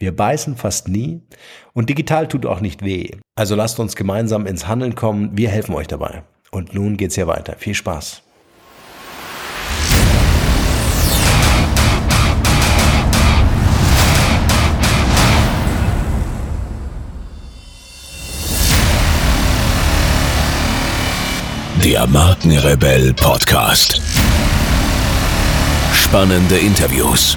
Wir beißen fast nie und digital tut auch nicht weh. Also lasst uns gemeinsam ins Handeln kommen. Wir helfen euch dabei. Und nun geht's hier weiter. Viel Spaß. Der Markenrebell Podcast. Spannende Interviews,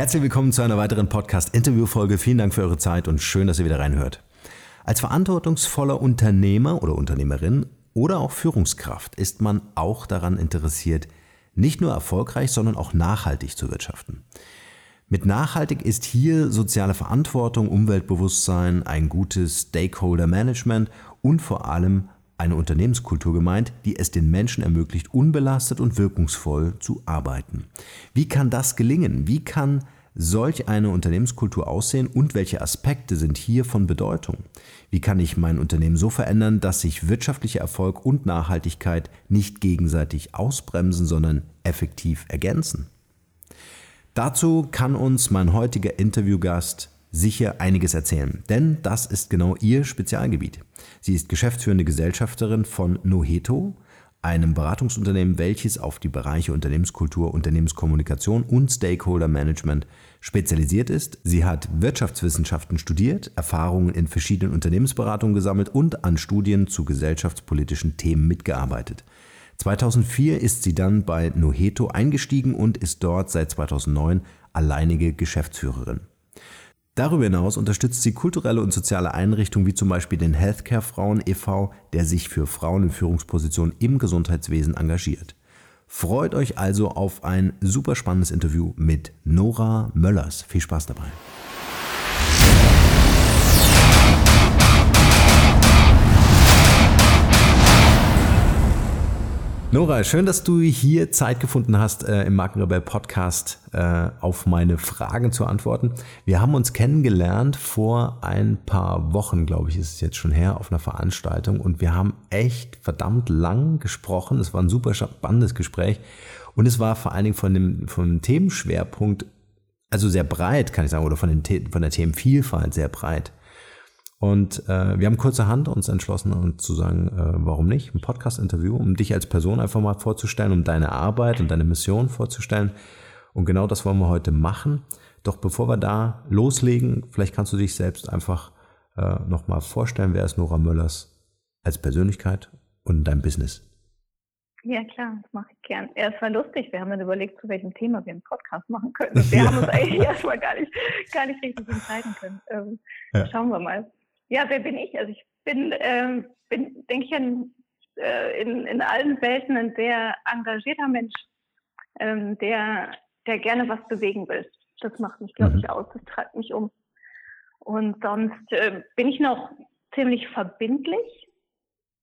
Herzlich willkommen zu einer weiteren Podcast-Interview-Folge. Vielen Dank für eure Zeit und schön, dass ihr wieder reinhört. Als verantwortungsvoller Unternehmer oder Unternehmerin oder auch Führungskraft ist man auch daran interessiert, nicht nur erfolgreich, sondern auch nachhaltig zu wirtschaften. Mit nachhaltig ist hier soziale Verantwortung, Umweltbewusstsein, ein gutes Stakeholder-Management und vor allem eine Unternehmenskultur gemeint, die es den Menschen ermöglicht, unbelastet und wirkungsvoll zu arbeiten. Wie kann das gelingen? Wie kann solch eine Unternehmenskultur aussehen und welche Aspekte sind hier von Bedeutung? Wie kann ich mein Unternehmen so verändern, dass sich wirtschaftlicher Erfolg und Nachhaltigkeit nicht gegenseitig ausbremsen, sondern effektiv ergänzen? Dazu kann uns mein heutiger Interviewgast sicher einiges erzählen, denn das ist genau ihr Spezialgebiet. Sie ist geschäftsführende Gesellschafterin von Noheto, einem Beratungsunternehmen, welches auf die Bereiche Unternehmenskultur, Unternehmenskommunikation und Stakeholder Management spezialisiert ist. Sie hat Wirtschaftswissenschaften studiert, Erfahrungen in verschiedenen Unternehmensberatungen gesammelt und an Studien zu gesellschaftspolitischen Themen mitgearbeitet. 2004 ist sie dann bei Noheto eingestiegen und ist dort seit 2009 alleinige Geschäftsführerin. Darüber hinaus unterstützt sie kulturelle und soziale Einrichtungen wie zum Beispiel den Healthcare Frauen e.V., der sich für Frauen in Führungspositionen im Gesundheitswesen engagiert. Freut euch also auf ein super spannendes Interview mit Nora Möllers. Viel Spaß dabei. Nora, schön, dass du hier Zeit gefunden hast, äh, im Markenrebell Podcast äh, auf meine Fragen zu antworten. Wir haben uns kennengelernt vor ein paar Wochen, glaube ich, ist es jetzt schon her, auf einer Veranstaltung und wir haben echt verdammt lang gesprochen. Es war ein super spannendes Gespräch und es war vor allen Dingen von dem, von dem Themenschwerpunkt, also sehr breit, kann ich sagen, oder von, den, von der Themenvielfalt sehr breit. Und äh, wir haben kurzerhand uns entschlossen, uns zu sagen, äh, warum nicht? Ein Podcast-Interview, um dich als Person einfach mal vorzustellen, um deine Arbeit und deine Mission vorzustellen. Und genau das wollen wir heute machen. Doch bevor wir da loslegen, vielleicht kannst du dich selbst einfach äh, nochmal vorstellen, wer ist Nora Möllers als Persönlichkeit und dein Business? Ja, klar, das mache ich gern. Ja, es war lustig. Wir haben dann überlegt, zu welchem Thema wir einen Podcast machen können. Und wir ja. haben uns eigentlich erstmal gar nicht, gar nicht richtig entscheiden können. Ähm, ja. Schauen wir mal. Ja, wer bin ich? Also ich bin, ähm, bin denke ich, ein, äh, in, in allen Welten ein sehr engagierter Mensch, ähm, der, der gerne was bewegen will. Das macht mich, glaube ich, mhm. aus. Das treibt mich um. Und sonst äh, bin ich noch ziemlich verbindlich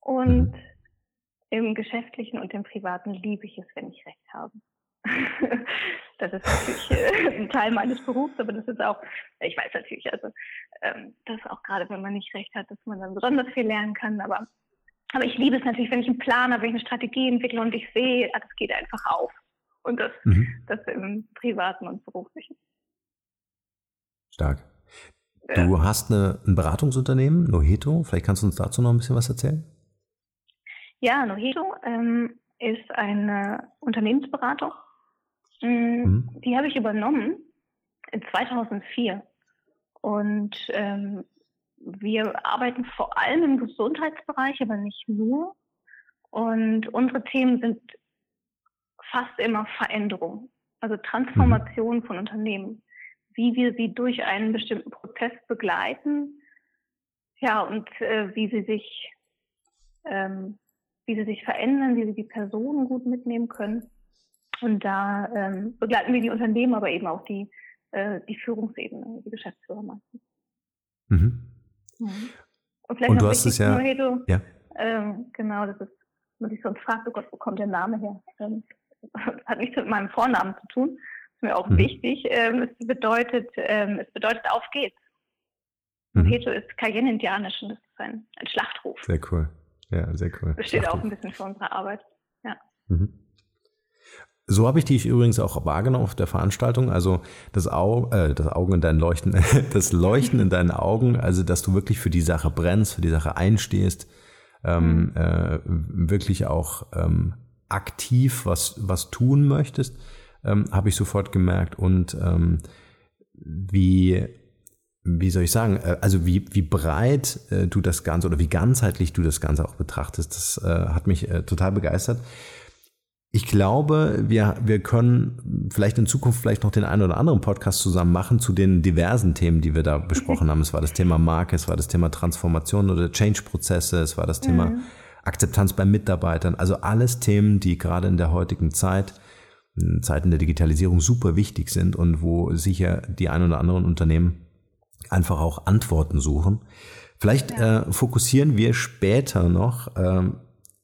und mhm. im Geschäftlichen und im Privaten liebe ich es, wenn ich Recht habe. das ist natürlich äh, ein Teil meines Berufs, aber das ist auch, ich weiß natürlich, also ähm, dass auch gerade wenn man nicht recht hat, dass man dann besonders viel lernen kann. Aber, aber ich liebe es natürlich, wenn ich einen Plan habe, wenn ich eine Strategie entwickle und ich sehe, ah, das geht einfach auf. Und das, mhm. das im privaten und beruflichen. Stark. Du hast eine, ein Beratungsunternehmen, Noheto. Vielleicht kannst du uns dazu noch ein bisschen was erzählen? Ja, Noheto ähm, ist eine Unternehmensberatung. Mm, mhm. Die habe ich übernommen in 2004. Und ähm, wir arbeiten vor allem im Gesundheitsbereich, aber nicht nur. Und unsere Themen sind fast immer Veränderung, also Transformation mhm. von Unternehmen wie wir sie durch einen bestimmten Prozess begleiten, ja, und äh, wie sie sich, ähm, wie sie sich verändern, wie sie die Personen gut mitnehmen können. Und da ähm, begleiten wir die Unternehmen, aber eben auch die, äh, die Führungsebene, die Geschäftsführer meistens. Mhm. Mhm. Und vielleicht und du hast es ja, Hedo, ja. Ähm, genau, das ist, wenn ich sonst frage, oh Gott, wo kommt der Name her? Ähm, hat nichts mit meinem Vornamen zu tun ist mir auch mhm. wichtig. Ähm, es bedeutet, ähm, es bedeutet auf geht's. Mhm. Heto ist Cayenne-Indianisch und das ist ein, ein Schlachtruf. Sehr cool. Ja, sehr cool. Das steht auch ein bisschen für unsere Arbeit. Ja. Mhm. So habe ich dich übrigens auch wahrgenommen auf der Veranstaltung. Also das, Au äh, das Augen in deinen Leuchten, das Leuchten in deinen Augen, also dass du wirklich für die Sache brennst, für die Sache einstehst, ähm, mhm. äh, wirklich auch ähm, aktiv was, was tun möchtest ähm, habe ich sofort gemerkt. Und ähm, wie, wie soll ich sagen, äh, also wie, wie breit äh, du das Ganze oder wie ganzheitlich du das Ganze auch betrachtest, das äh, hat mich äh, total begeistert. Ich glaube, wir, wir können vielleicht in Zukunft vielleicht noch den einen oder anderen Podcast zusammen machen zu den diversen Themen, die wir da besprochen haben. Es war das Thema Marke, es war das Thema Transformation oder Change-Prozesse, es war das Thema mhm. Akzeptanz bei Mitarbeitern. Also alles Themen, die gerade in der heutigen Zeit in Zeiten der Digitalisierung super wichtig sind und wo sicher die ein oder anderen Unternehmen einfach auch Antworten suchen. Vielleicht ja. äh, fokussieren wir später noch ähm,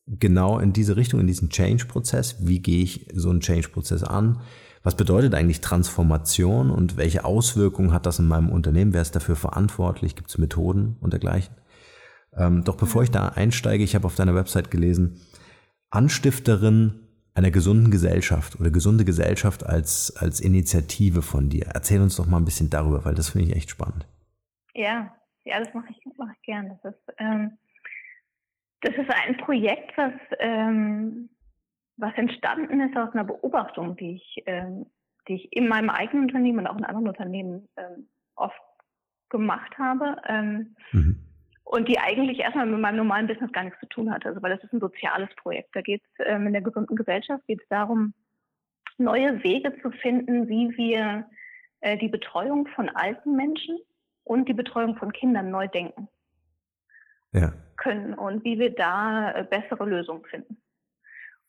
genau in diese Richtung, in diesen Change-Prozess. Wie gehe ich so einen Change-Prozess an? Was bedeutet eigentlich Transformation und welche Auswirkungen hat das in meinem Unternehmen? Wer ist dafür verantwortlich? Gibt es Methoden und dergleichen? Ähm, doch bevor ich da einsteige, ich habe auf deiner Website gelesen, Anstifterin einer gesunden Gesellschaft oder gesunde Gesellschaft als, als Initiative von dir. Erzähl uns doch mal ein bisschen darüber, weil das finde ich echt spannend. Ja, ja, das mache ich, mach ich gern. Das ist, ähm, das ist ein Projekt, was, ähm, was entstanden ist aus einer Beobachtung, die ich, ähm, die ich in meinem eigenen Unternehmen und auch in anderen Unternehmen ähm, oft gemacht habe. Ähm, mhm und die eigentlich erstmal mit meinem normalen Business gar nichts zu tun hatte. Also weil das ist ein soziales Projekt. Da geht es ähm, in der gesunden Gesellschaft geht es darum, neue Wege zu finden, wie wir äh, die Betreuung von alten Menschen und die Betreuung von Kindern neu denken ja. können und wie wir da äh, bessere Lösungen finden.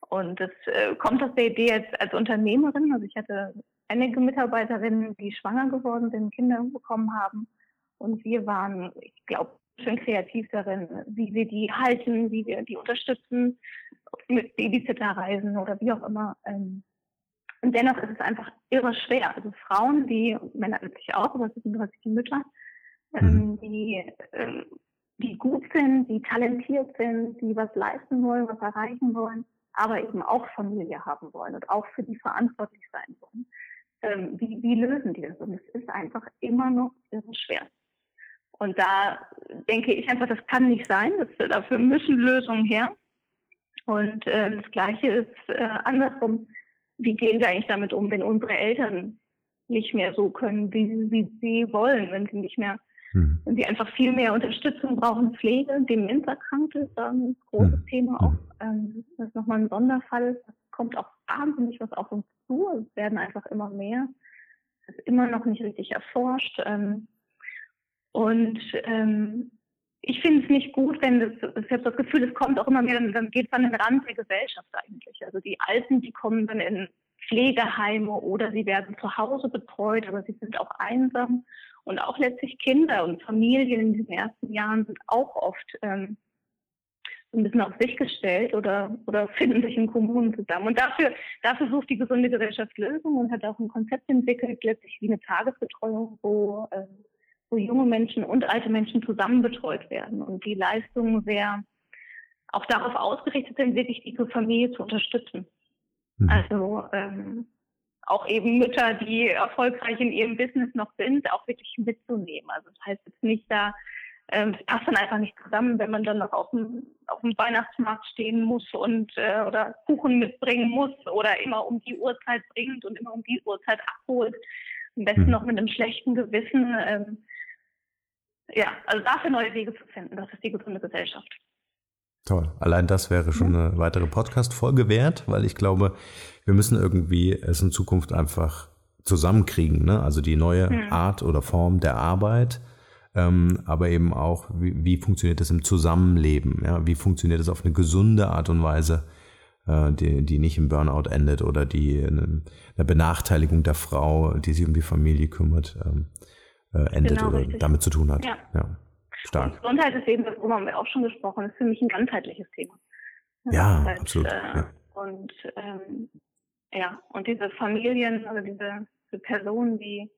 Und das äh, kommt aus der Idee als, als Unternehmerin. Also ich hatte einige Mitarbeiterinnen, die schwanger geworden sind, Kinder bekommen haben. Und wir waren, ich glaube, schön kreativ darin, wie wir die halten, wie wir die unterstützen, mit Babysitter-Reisen oder wie auch immer. Ähm. Und dennoch ist es einfach irre schwer. Also Frauen, die, Männer natürlich auch, aber es sind die Mütter, ähm, mhm. die, ähm, die gut sind, die talentiert sind, die was leisten wollen, was erreichen wollen, aber eben auch Familie haben wollen und auch für die verantwortlich sein wollen. Wie, wie lösen die das? Und es ist einfach immer noch schwer. Und da denke ich einfach, das kann nicht sein. Das, dafür müssen Lösungen her. Und äh, das Gleiche ist äh, andersrum. Wie gehen wir eigentlich damit um, wenn unsere Eltern nicht mehr so können, wie, wie sie wollen, wenn sie nicht mehr, mhm. wenn sie einfach viel mehr Unterstützung brauchen, Pflege, Demenzerkrankte ist da ein großes mhm. Thema auch. Ähm, das ist nochmal ein Sonderfall. Es kommt auch wahnsinnig was auf uns zu. Es werden einfach immer mehr. Es ist immer noch nicht richtig erforscht. Ähm, und ähm, ich finde es nicht gut, wenn das, ich habe das Gefühl, es kommt auch immer mehr, dann, dann geht es an den Rand der Gesellschaft eigentlich. Also die Alten, die kommen dann in Pflegeheime oder sie werden zu Hause betreut, aber sie sind auch einsam. Und auch letztlich Kinder und Familien in diesen ersten Jahren sind auch oft ähm, ein bisschen auf sich gestellt oder, oder finden sich in Kommunen zusammen. Und dafür, dafür sucht die gesunde Gesellschaft Lösungen und hat auch ein Konzept entwickelt, letztlich wie eine Tagesbetreuung, wo äh, wo junge Menschen und alte Menschen zusammen betreut werden und die Leistungen sehr auch darauf ausgerichtet sind, wirklich die Familie zu unterstützen. Mhm. Also ähm, auch eben Mütter, die erfolgreich in ihrem Business noch sind, auch wirklich mitzunehmen. Also das heißt jetzt nicht da, ähm, es passt dann einfach nicht zusammen, wenn man dann noch auf dem, auf dem Weihnachtsmarkt stehen muss und äh, oder Kuchen mitbringen muss oder immer um die Uhrzeit bringt und immer um die Uhrzeit abholt. Am besten mhm. noch mit einem schlechten Gewissen. Ähm, ja, also dafür neue Wege zu finden, das ist die gesunde Gesellschaft. Toll. Allein das wäre schon eine weitere Podcast-Folge wert, weil ich glaube, wir müssen irgendwie es in Zukunft einfach zusammenkriegen. Ne? Also die neue hm. Art oder Form der Arbeit, ähm, aber eben auch, wie, wie funktioniert es im Zusammenleben? Ja? Wie funktioniert es auf eine gesunde Art und Weise, äh, die, die nicht im Burnout endet oder die eine, eine Benachteiligung der Frau, die sich um die Familie kümmert, ähm, äh, endet genau, oder richtig. damit zu tun hat. Ja. ja. Stark. Und Gesundheit ist eben, darüber haben wir auch schon gesprochen, ist für mich ein ganzheitliches Thema. Ja, halt, absolut. Äh, ja. Und ähm, ja, und diese Familien, also diese, diese Personen, die,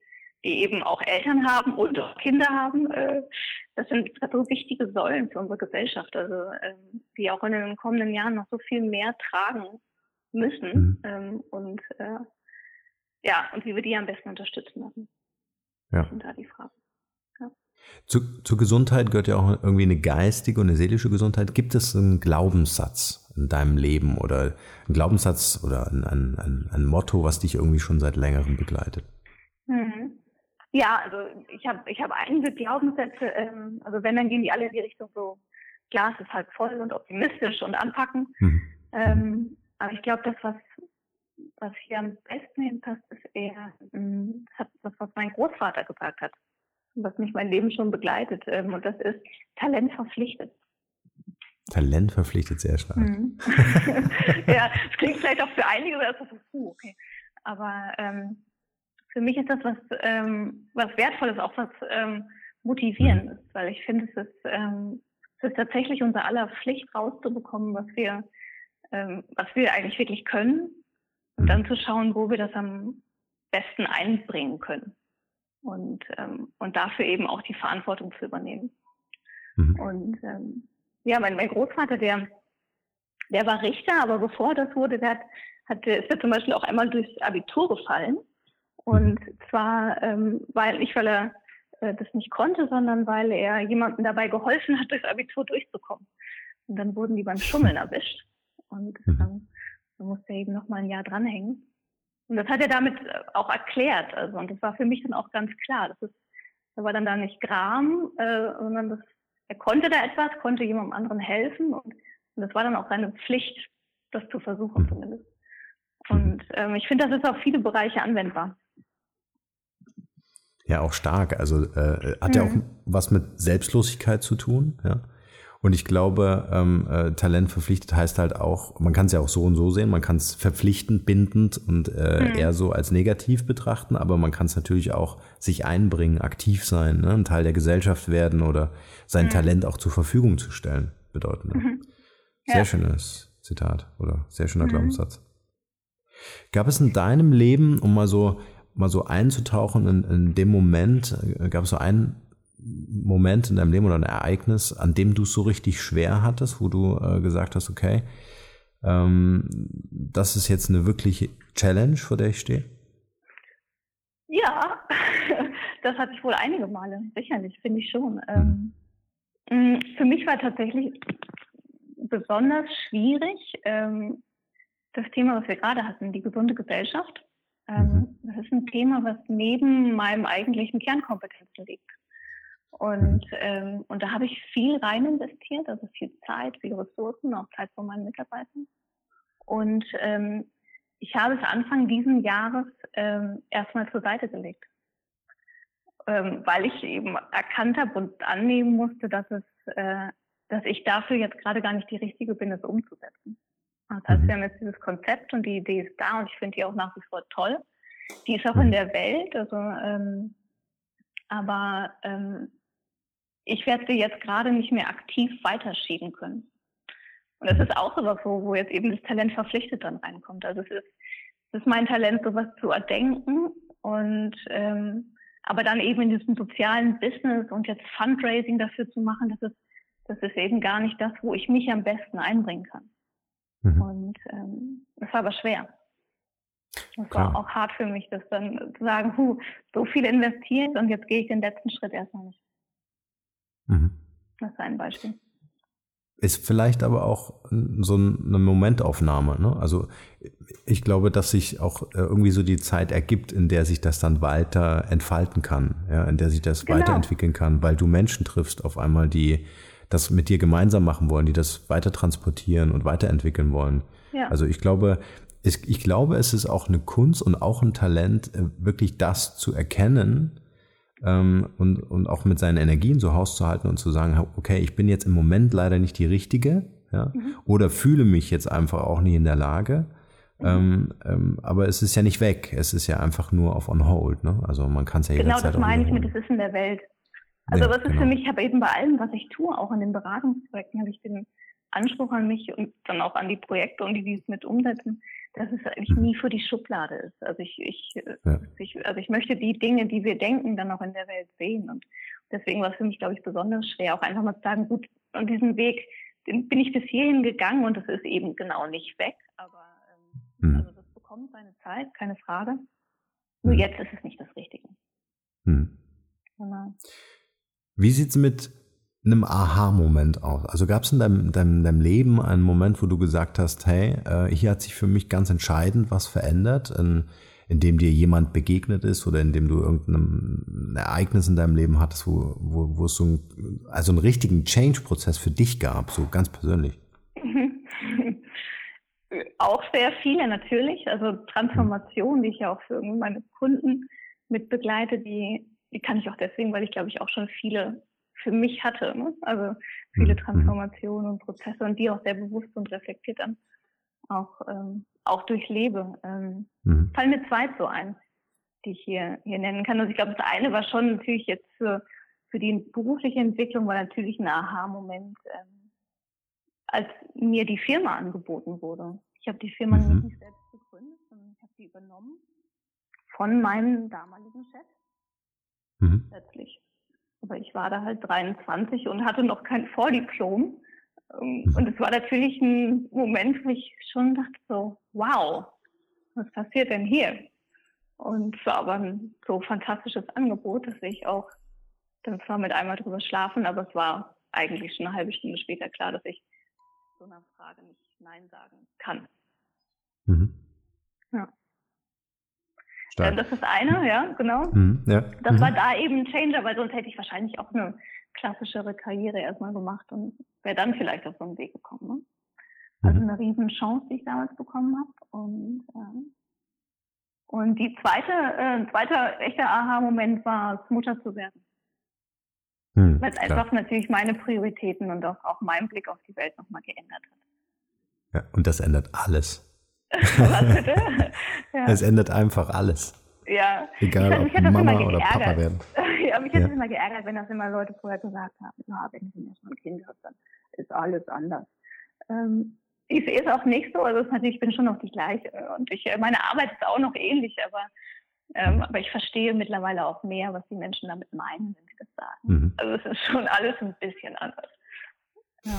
die eben auch Eltern haben und auch Kinder haben, äh, das sind so wichtige Säulen für unsere Gesellschaft, also ähm, die auch in den kommenden Jahren noch so viel mehr tragen müssen. Mhm. Ähm, und äh, ja, und wie wir die am besten unterstützen lassen. Ja. Das sind da die Fragen. Zu, zur Gesundheit gehört ja auch irgendwie eine geistige und eine seelische Gesundheit. Gibt es einen Glaubenssatz in deinem Leben oder einen Glaubenssatz oder ein, ein, ein, ein Motto, was dich irgendwie schon seit längerem begleitet? Mhm. Ja, also ich habe ich hab einige Glaubenssätze, ähm, also wenn, dann gehen die alle in die Richtung so, Glas ist halt voll und optimistisch und anpacken. Mhm. Ähm, aber ich glaube, das, was, was hier am besten hinpasst, ist eher ähm, das, was mein Großvater gesagt hat was mich mein Leben schon begleitet. Ähm, und das ist Talent verpflichtet. Talent verpflichtet, sehr stark. Mhm. ja, es klingt vielleicht auch für einige so, puh, okay. Aber ähm, für mich ist das was, ähm, was Wertvolles, auch was ähm, Motivierendes, mhm. weil ich finde, es ist, ähm, es ist tatsächlich unser aller Pflicht rauszubekommen, was wir, ähm, was wir eigentlich wirklich können und mhm. dann zu schauen, wo wir das am besten einbringen können und, ähm, und dafür eben auch die Verantwortung zu übernehmen. Mhm. Und ähm, ja, mein, mein Großvater, der, der war Richter, aber bevor das wurde, der hat, hat, ist er zum Beispiel auch einmal durchs Abitur gefallen. Und mhm. zwar, ähm, weil nicht, weil er äh, das nicht konnte, sondern weil er jemandem dabei geholfen hat, durchs Abitur durchzukommen. Und dann wurden die beim Schummeln erwischt. Und mhm. dann, dann musste er eben noch mal ein Jahr dranhängen. Und das hat er damit äh, auch erklärt. Also, und das war für mich dann auch ganz klar. Das ist, da war dann da nicht Gram, äh, sondern das, er konnte da etwas, konnte jemandem anderen helfen und, und das war dann auch seine Pflicht, das zu versuchen mhm. zumindest. Und ähm, ich finde, das ist auf viele Bereiche anwendbar. Ja, auch stark. Also äh, hat mhm. ja auch was mit Selbstlosigkeit zu tun, ja. Und ich glaube, ähm, äh, Talent verpflichtet heißt halt auch, man kann es ja auch so und so sehen, man kann es verpflichtend, bindend und äh, mhm. eher so als negativ betrachten, aber man kann es natürlich auch sich einbringen, aktiv sein, ne? ein Teil der Gesellschaft werden oder sein mhm. Talent auch zur Verfügung zu stellen, bedeuten. Ne? Mhm. Sehr ja. schönes Zitat oder sehr schöner mhm. Glaubenssatz. Gab es in deinem Leben, um mal so mal so einzutauchen in, in dem Moment, äh, gab es so einen Moment in deinem Leben oder ein Ereignis, an dem du es so richtig schwer hattest, wo du äh, gesagt hast, okay, ähm, das ist jetzt eine wirkliche Challenge, vor der ich stehe? Ja, das hatte ich wohl einige Male, sicherlich, finde ich schon. Mhm. Ähm, für mich war tatsächlich besonders schwierig ähm, das Thema, was wir gerade hatten, die gesunde Gesellschaft. Ähm, mhm. Das ist ein Thema, was neben meinem eigentlichen Kernkompetenzen liegt. Und, ähm, und da habe ich viel rein investiert, also viel Zeit, viel Ressourcen, auch Zeit von meinen Mitarbeitern. Und ähm, ich habe es Anfang diesen Jahres ähm, erstmal zur Seite gelegt, ähm, weil ich eben erkannt habe und annehmen musste, dass es, äh, dass ich dafür jetzt gerade gar nicht die richtige bin, es umzusetzen. Das heißt, mhm. wir haben jetzt dieses Konzept und die Idee ist da und ich finde die auch nach wie vor toll. Die ist auch in der Welt, also ähm, aber ähm, ich werde sie jetzt gerade nicht mehr aktiv weiterschieben können. Und das ist auch sowas, wo, wo jetzt eben das Talent verpflichtet dann reinkommt. Also es ist, es ist mein Talent, sowas zu erdenken und ähm, aber dann eben in diesem sozialen Business und jetzt Fundraising dafür zu machen, das ist, das ist eben gar nicht das, wo ich mich am besten einbringen kann. Mhm. Und ähm, das war aber schwer. Das war auch hart für mich, das dann zu sagen, huh, so viel investiert und jetzt gehe ich den letzten Schritt erstmal nicht. Mhm. Das ist ein Beispiel. Ist vielleicht aber auch so eine Momentaufnahme. Ne? Also ich glaube, dass sich auch äh, irgendwie so die Zeit ergibt, in der sich das dann weiter entfalten kann, ja, in der sich das genau. weiterentwickeln kann, weil du Menschen triffst auf einmal, die das mit dir gemeinsam machen wollen, die das weiter transportieren und weiterentwickeln wollen. Ja. Also ich glaube, es, ich glaube, es ist auch eine Kunst und auch ein Talent, äh, wirklich das zu erkennen, ähm, und, und auch mit seinen Energien so hauszuhalten und zu sagen, okay, ich bin jetzt im Moment leider nicht die Richtige, ja, mhm. oder fühle mich jetzt einfach auch nicht in der Lage. Mhm. Ähm, ähm, aber es ist ja nicht weg, es ist ja einfach nur auf on hold, ne? Also man kann es ja genau jederzeit Genau, das meine ich mit, das ist in der Welt. Also ja, was ist genau. für mich, ich habe eben bei allem, was ich tue, auch in den Beratungsprojekten, habe ich den Anspruch an mich und dann auch an die Projekte und die, die es mit umsetzen, dass es eigentlich mhm. nie für die Schublade ist. Also ich, ich, ja. ich, also ich möchte die Dinge, die wir denken, dann auch in der Welt sehen. Und deswegen war es für mich, glaube ich, besonders schwer, auch einfach mal zu sagen, gut, und diesen Weg, den bin ich bis hierhin gegangen und das ist eben genau nicht weg. Aber ähm, mhm. also das bekommt seine Zeit, keine Frage. Nur mhm. jetzt ist es nicht das Richtige. Mhm. Genau. Wie sieht's mit einem Aha-Moment aus? Also gab es in deinem, deinem, deinem Leben einen Moment, wo du gesagt hast, hey, äh, hier hat sich für mich ganz entscheidend was verändert, in, in dem dir jemand begegnet ist oder in dem du irgendein Ereignis in deinem Leben hattest, wo, wo, wo es so ein, also einen richtigen Change-Prozess für dich gab, so ganz persönlich? Auch sehr viele natürlich. Also Transformationen, die ich ja auch für meine Kunden mit begleite, die, die kann ich auch deswegen, weil ich glaube ich auch schon viele für mich hatte. Ne? Also viele mhm. Transformationen und Prozesse und die auch sehr bewusst und reflektiert dann auch, ähm, auch durchlebe. Ähm, mhm. Fallen mir zwei so ein, die ich hier, hier nennen kann. Also ich glaube, das eine war schon natürlich jetzt für, für die berufliche Entwicklung war natürlich ein Aha-Moment, ähm, als mir die Firma angeboten wurde. Ich habe die Firma mhm. nicht selbst gegründet, sondern ich habe sie übernommen von meinem damaligen Chef. Mhm. Letztlich. Aber ich war da halt 23 und hatte noch kein Vordiplom. Ähm, mhm. Und es war natürlich ein Moment, wo ich schon dachte so, wow, was passiert denn hier? Und es war aber ein so fantastisches Angebot, dass ich auch, dann zwar mit einmal drüber schlafen, aber es war eigentlich schon eine halbe Stunde später klar, dass ich so einer Frage nicht Nein sagen kann. Mhm. Ja. Stark. Das ist eine, ja, genau. Mhm, ja. Das mhm. war da eben ein Changer, weil sonst hätte ich wahrscheinlich auch eine klassischere Karriere erstmal gemacht und wäre dann vielleicht auf so einen Weg gekommen. Ne? Also mhm. eine riesen Chance, die ich damals bekommen habe. Und, äh, und die zweite, äh, zweiter echter Aha-Moment war, Mutter zu werden. Mhm, weil es einfach natürlich meine Prioritäten und auch, auch meinen Blick auf die Welt nochmal geändert hat. Ja, und das ändert alles. Was bitte? ja. Es ändert einfach alles. Ja. Egal, ich, ob Mama oder Papa werden. ja, mich hat ja. immer geärgert, wenn das immer Leute vorher gesagt haben, ja, wenn du erstmal ein Kind hast, dann ist alles anders. Ähm, ich sehe es auch nicht so. Also ich bin schon noch die gleiche und ich, meine Arbeit ist auch noch ähnlich, aber, ähm, aber ich verstehe mittlerweile auch mehr, was die Menschen damit meinen, wenn sie das sagen. Mhm. Also es ist schon alles ein bisschen anders. Ja.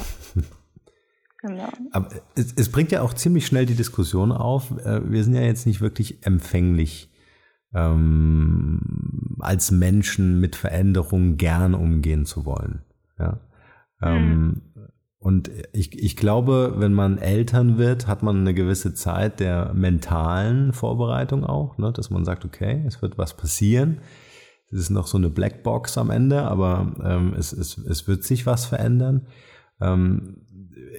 Genau. Aber es, es, bringt ja auch ziemlich schnell die Diskussion auf. Äh, wir sind ja jetzt nicht wirklich empfänglich, ähm, als Menschen mit Veränderungen gern umgehen zu wollen. Ja. Ähm, mhm. Und ich, ich glaube, wenn man Eltern wird, hat man eine gewisse Zeit der mentalen Vorbereitung auch, ne? dass man sagt, okay, es wird was passieren. Es ist noch so eine Blackbox am Ende, aber ähm, es, es, es wird sich was verändern. Ähm,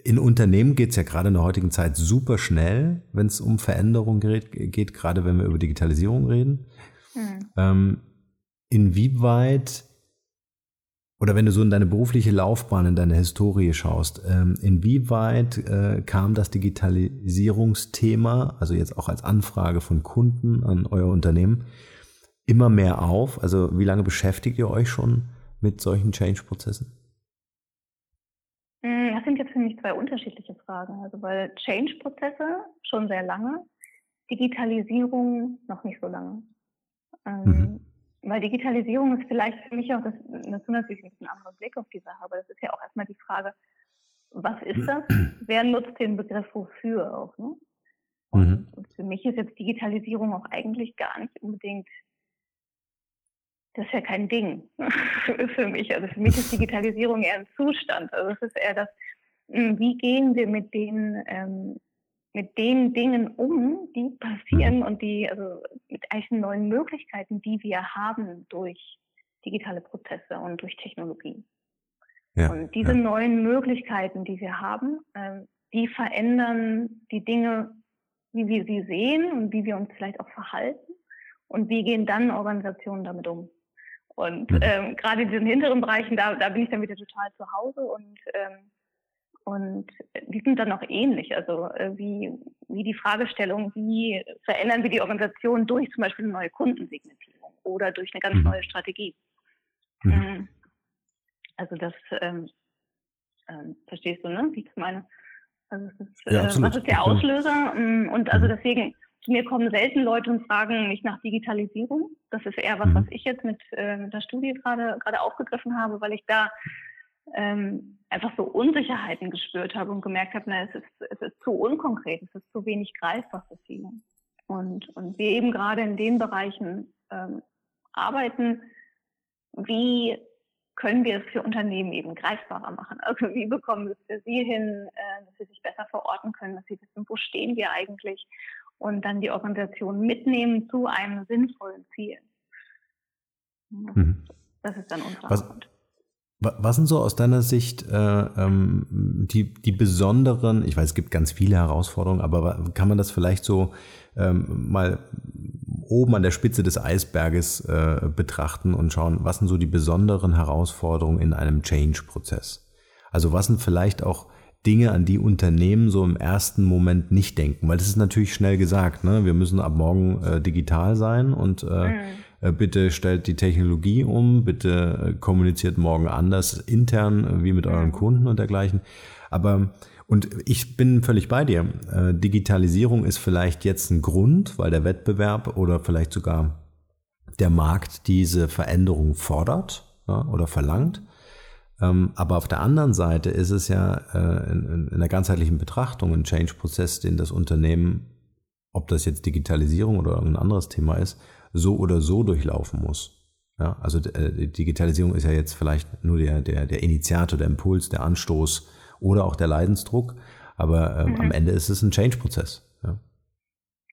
in Unternehmen geht es ja gerade in der heutigen Zeit super schnell, wenn es um Veränderung geht, geht, gerade wenn wir über Digitalisierung reden. Mhm. Ähm, inwieweit, oder wenn du so in deine berufliche Laufbahn, in deine Historie schaust, ähm, inwieweit äh, kam das Digitalisierungsthema, also jetzt auch als Anfrage von Kunden an euer Unternehmen, immer mehr auf? Also wie lange beschäftigt ihr euch schon mit solchen Change-Prozessen? Für mich zwei unterschiedliche Fragen. Also weil Change-Prozesse schon sehr lange, Digitalisierung noch nicht so lange. Ähm, mhm. Weil Digitalisierung ist vielleicht für mich auch, das, das ist natürlich ein bisschen anderer Blick auf die Sache, aber das ist ja auch erstmal die Frage, was ist das? Wer nutzt den Begriff wofür auch? Ne? Und, mhm. und für mich ist jetzt Digitalisierung auch eigentlich gar nicht unbedingt das ist ja kein Ding für mich. Also für mich ist Digitalisierung eher ein Zustand. Also es ist eher das, wie gehen wir mit den, ähm, mit den Dingen um, die passieren mhm. und die, also mit eigentlich neuen Möglichkeiten, die wir haben durch digitale Prozesse und durch Technologie. Ja, und diese ja. neuen Möglichkeiten, die wir haben, ähm, die verändern die Dinge, wie wir sie sehen und wie wir uns vielleicht auch verhalten. Und wie gehen dann Organisationen damit um? Und mhm. ähm, gerade in diesen hinteren Bereichen, da, da bin ich dann wieder total zu Hause und ähm, und die sind dann auch ähnlich. Also äh, wie, wie die Fragestellung, wie verändern wir die Organisation durch zum Beispiel eine neue Kundensegmentierung oder durch eine ganz mhm. neue Strategie. Mhm. Ähm, also das ähm, ähm, verstehst du, ne? Wie ich meine? Also das ist, ja, äh, was ist der Auslöser? Mm, und also mhm. deswegen zu mir kommen selten Leute und fragen mich nach Digitalisierung. Das ist eher was, mhm. was ich jetzt mit, äh, mit der Studie gerade gerade aufgegriffen habe, weil ich da ähm, einfach so Unsicherheiten gespürt habe und gemerkt habe, na, es ist, es ist zu unkonkret, es ist zu wenig greifbar für viele. Und, und wir eben gerade in den Bereichen ähm, arbeiten, wie können wir es für Unternehmen eben greifbarer machen? Also wie bekommen wir es für sie hin, äh, dass sie sich besser verorten können, dass sie wissen, wo stehen wir eigentlich und dann die Organisation mitnehmen zu einem sinnvollen Ziel. Mhm. Das ist dann unser was, Was sind so aus deiner Sicht äh, ähm, die, die besonderen, ich weiß, es gibt ganz viele Herausforderungen, aber kann man das vielleicht so ähm, mal oben an der Spitze des Eisberges äh, betrachten und schauen, was sind so die besonderen Herausforderungen in einem Change-Prozess? Also was sind vielleicht auch Dinge, an die Unternehmen so im ersten Moment nicht denken, weil das ist natürlich schnell gesagt, ne? Wir müssen ab morgen äh, digital sein und äh, mhm. Äh, bitte stellt die Technologie um, bitte äh, kommuniziert morgen anders intern äh, wie mit euren mhm. Kunden und dergleichen. Aber und ich bin völlig bei dir. Digitalisierung ist vielleicht jetzt ein Grund, weil der Wettbewerb oder vielleicht sogar der Markt diese Veränderung fordert ja, oder verlangt. Ähm, aber auf der anderen Seite ist es ja in, in der ganzheitlichen Betrachtung ein Change-Prozess, den das Unternehmen, ob das jetzt Digitalisierung oder ein anderes Thema ist, so oder so durchlaufen muss. Ja, also äh, Digitalisierung ist ja jetzt vielleicht nur der, der, der Initiator, der Impuls, der Anstoß oder auch der Leidensdruck, aber ähm, mhm. am Ende ist es ein Change-Prozess. Ja.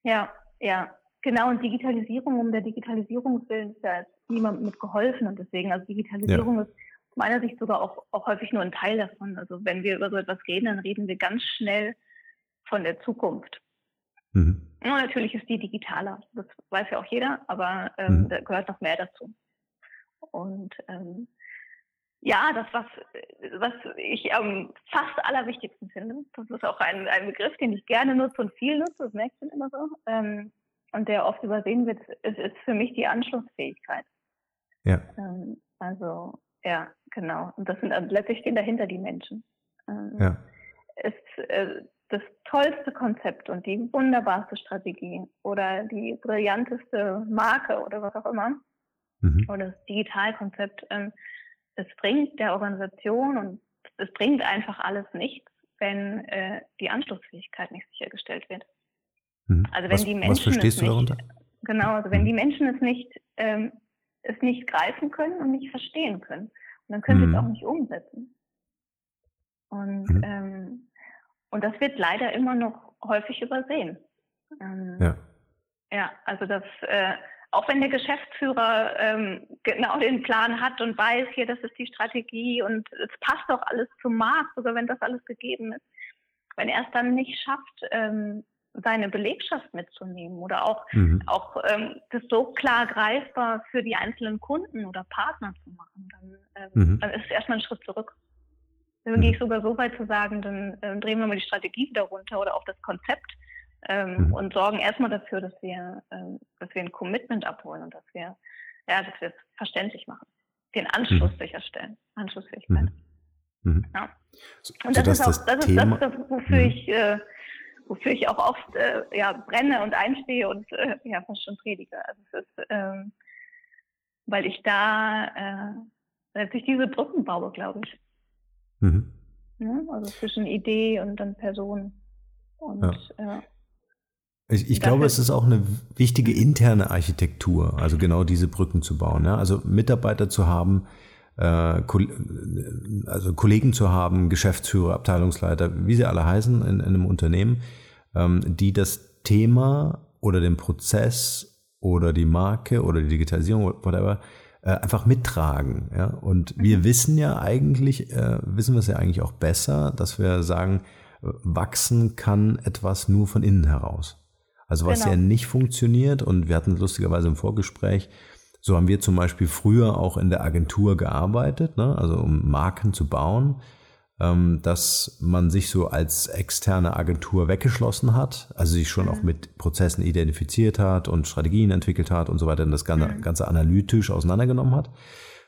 ja, ja, genau. Und Digitalisierung, um der Digitalisierung willen ist ja niemand mit geholfen und deswegen, also Digitalisierung ja. ist meiner Sicht sogar auch, auch häufig nur ein Teil davon. Also wenn wir über so etwas reden, dann reden wir ganz schnell von der Zukunft. Mhm. Ja, natürlich ist die digitaler, das weiß ja auch jeder, aber ähm, mhm. da gehört noch mehr dazu. Und ähm, ja, das, was, was ich am fast allerwichtigsten finde, das ist auch ein, ein Begriff, den ich gerne nutze und viel nutze, das merkst du immer so, ähm, und der oft übersehen wird, ist, ist für mich die Anschlussfähigkeit. Ja. Ähm, also ja, genau. Und das sind also letztlich stehen dahinter die Menschen. Ähm, ja. Ist äh, das tollste Konzept und die wunderbarste Strategie oder die brillanteste Marke oder was auch immer mhm. oder das Digitalkonzept. Ähm, es bringt der Organisation und es bringt einfach alles nichts, wenn äh, die Anschlussfähigkeit nicht sichergestellt wird. Mhm. Also wenn was, die Menschen verstehst du darunter? Genau, also wenn mhm. die Menschen es nicht ähm, es nicht greifen können und nicht verstehen können. Und dann können sie mhm. es auch nicht umsetzen. Und, mhm. ähm, und das wird leider immer noch häufig übersehen. Ähm, ja. ja, also das, äh, auch wenn der Geschäftsführer ähm, genau den Plan hat und weiß, hier, das ist die Strategie und es passt doch alles zum Markt, sogar wenn das alles gegeben ist. Wenn er es dann nicht schafft, ähm, seine Belegschaft mitzunehmen oder auch, mhm. auch ähm, das so klar greifbar für die einzelnen Kunden oder Partner zu machen, dann, ähm, mhm. dann ist es erstmal ein Schritt zurück. Dann mhm. gehe ich sogar so weit zu sagen, dann ähm, drehen wir mal die Strategie wieder runter oder auch das Konzept ähm, mhm. und sorgen erstmal dafür, dass wir, ähm, dass wir ein Commitment abholen und dass wir, ja, dass wir es verständlich machen, den Anschluss mhm. sicherstellen, Anschlussfähigkeit. Mhm. Ja. Und das, ist auch, das, das ist das, wofür ich äh, wofür ich auch oft äh, ja, brenne und einstehe und äh, ja fast schon predige. Also es ist, ähm, weil ich da äh, letztlich diese Brücken baue, glaube ich. Mhm. Ja, also zwischen Idee und dann Person. Und ja. ja. Ich, ich glaube, es ist auch eine wichtige interne Architektur, also genau diese Brücken zu bauen. Ja? Also Mitarbeiter zu haben, äh, also Kollegen zu haben, Geschäftsführer, Abteilungsleiter, wie sie alle heißen in, in einem Unternehmen, ähm, die das Thema oder den Prozess oder die Marke oder die Digitalisierung, whatever, äh, einfach mittragen. Ja? Und wir wissen ja eigentlich, äh, wissen wir es ja eigentlich auch besser, dass wir sagen, wachsen kann etwas nur von innen heraus. Also was genau. ja nicht funktioniert, und wir hatten lustigerweise im Vorgespräch, so haben wir zum Beispiel früher auch in der Agentur gearbeitet, ne? also um Marken zu bauen, dass man sich so als externe Agentur weggeschlossen hat, also sich schon mhm. auch mit Prozessen identifiziert hat und Strategien entwickelt hat und so weiter und das Ganze, mhm. Ganze analytisch auseinandergenommen hat.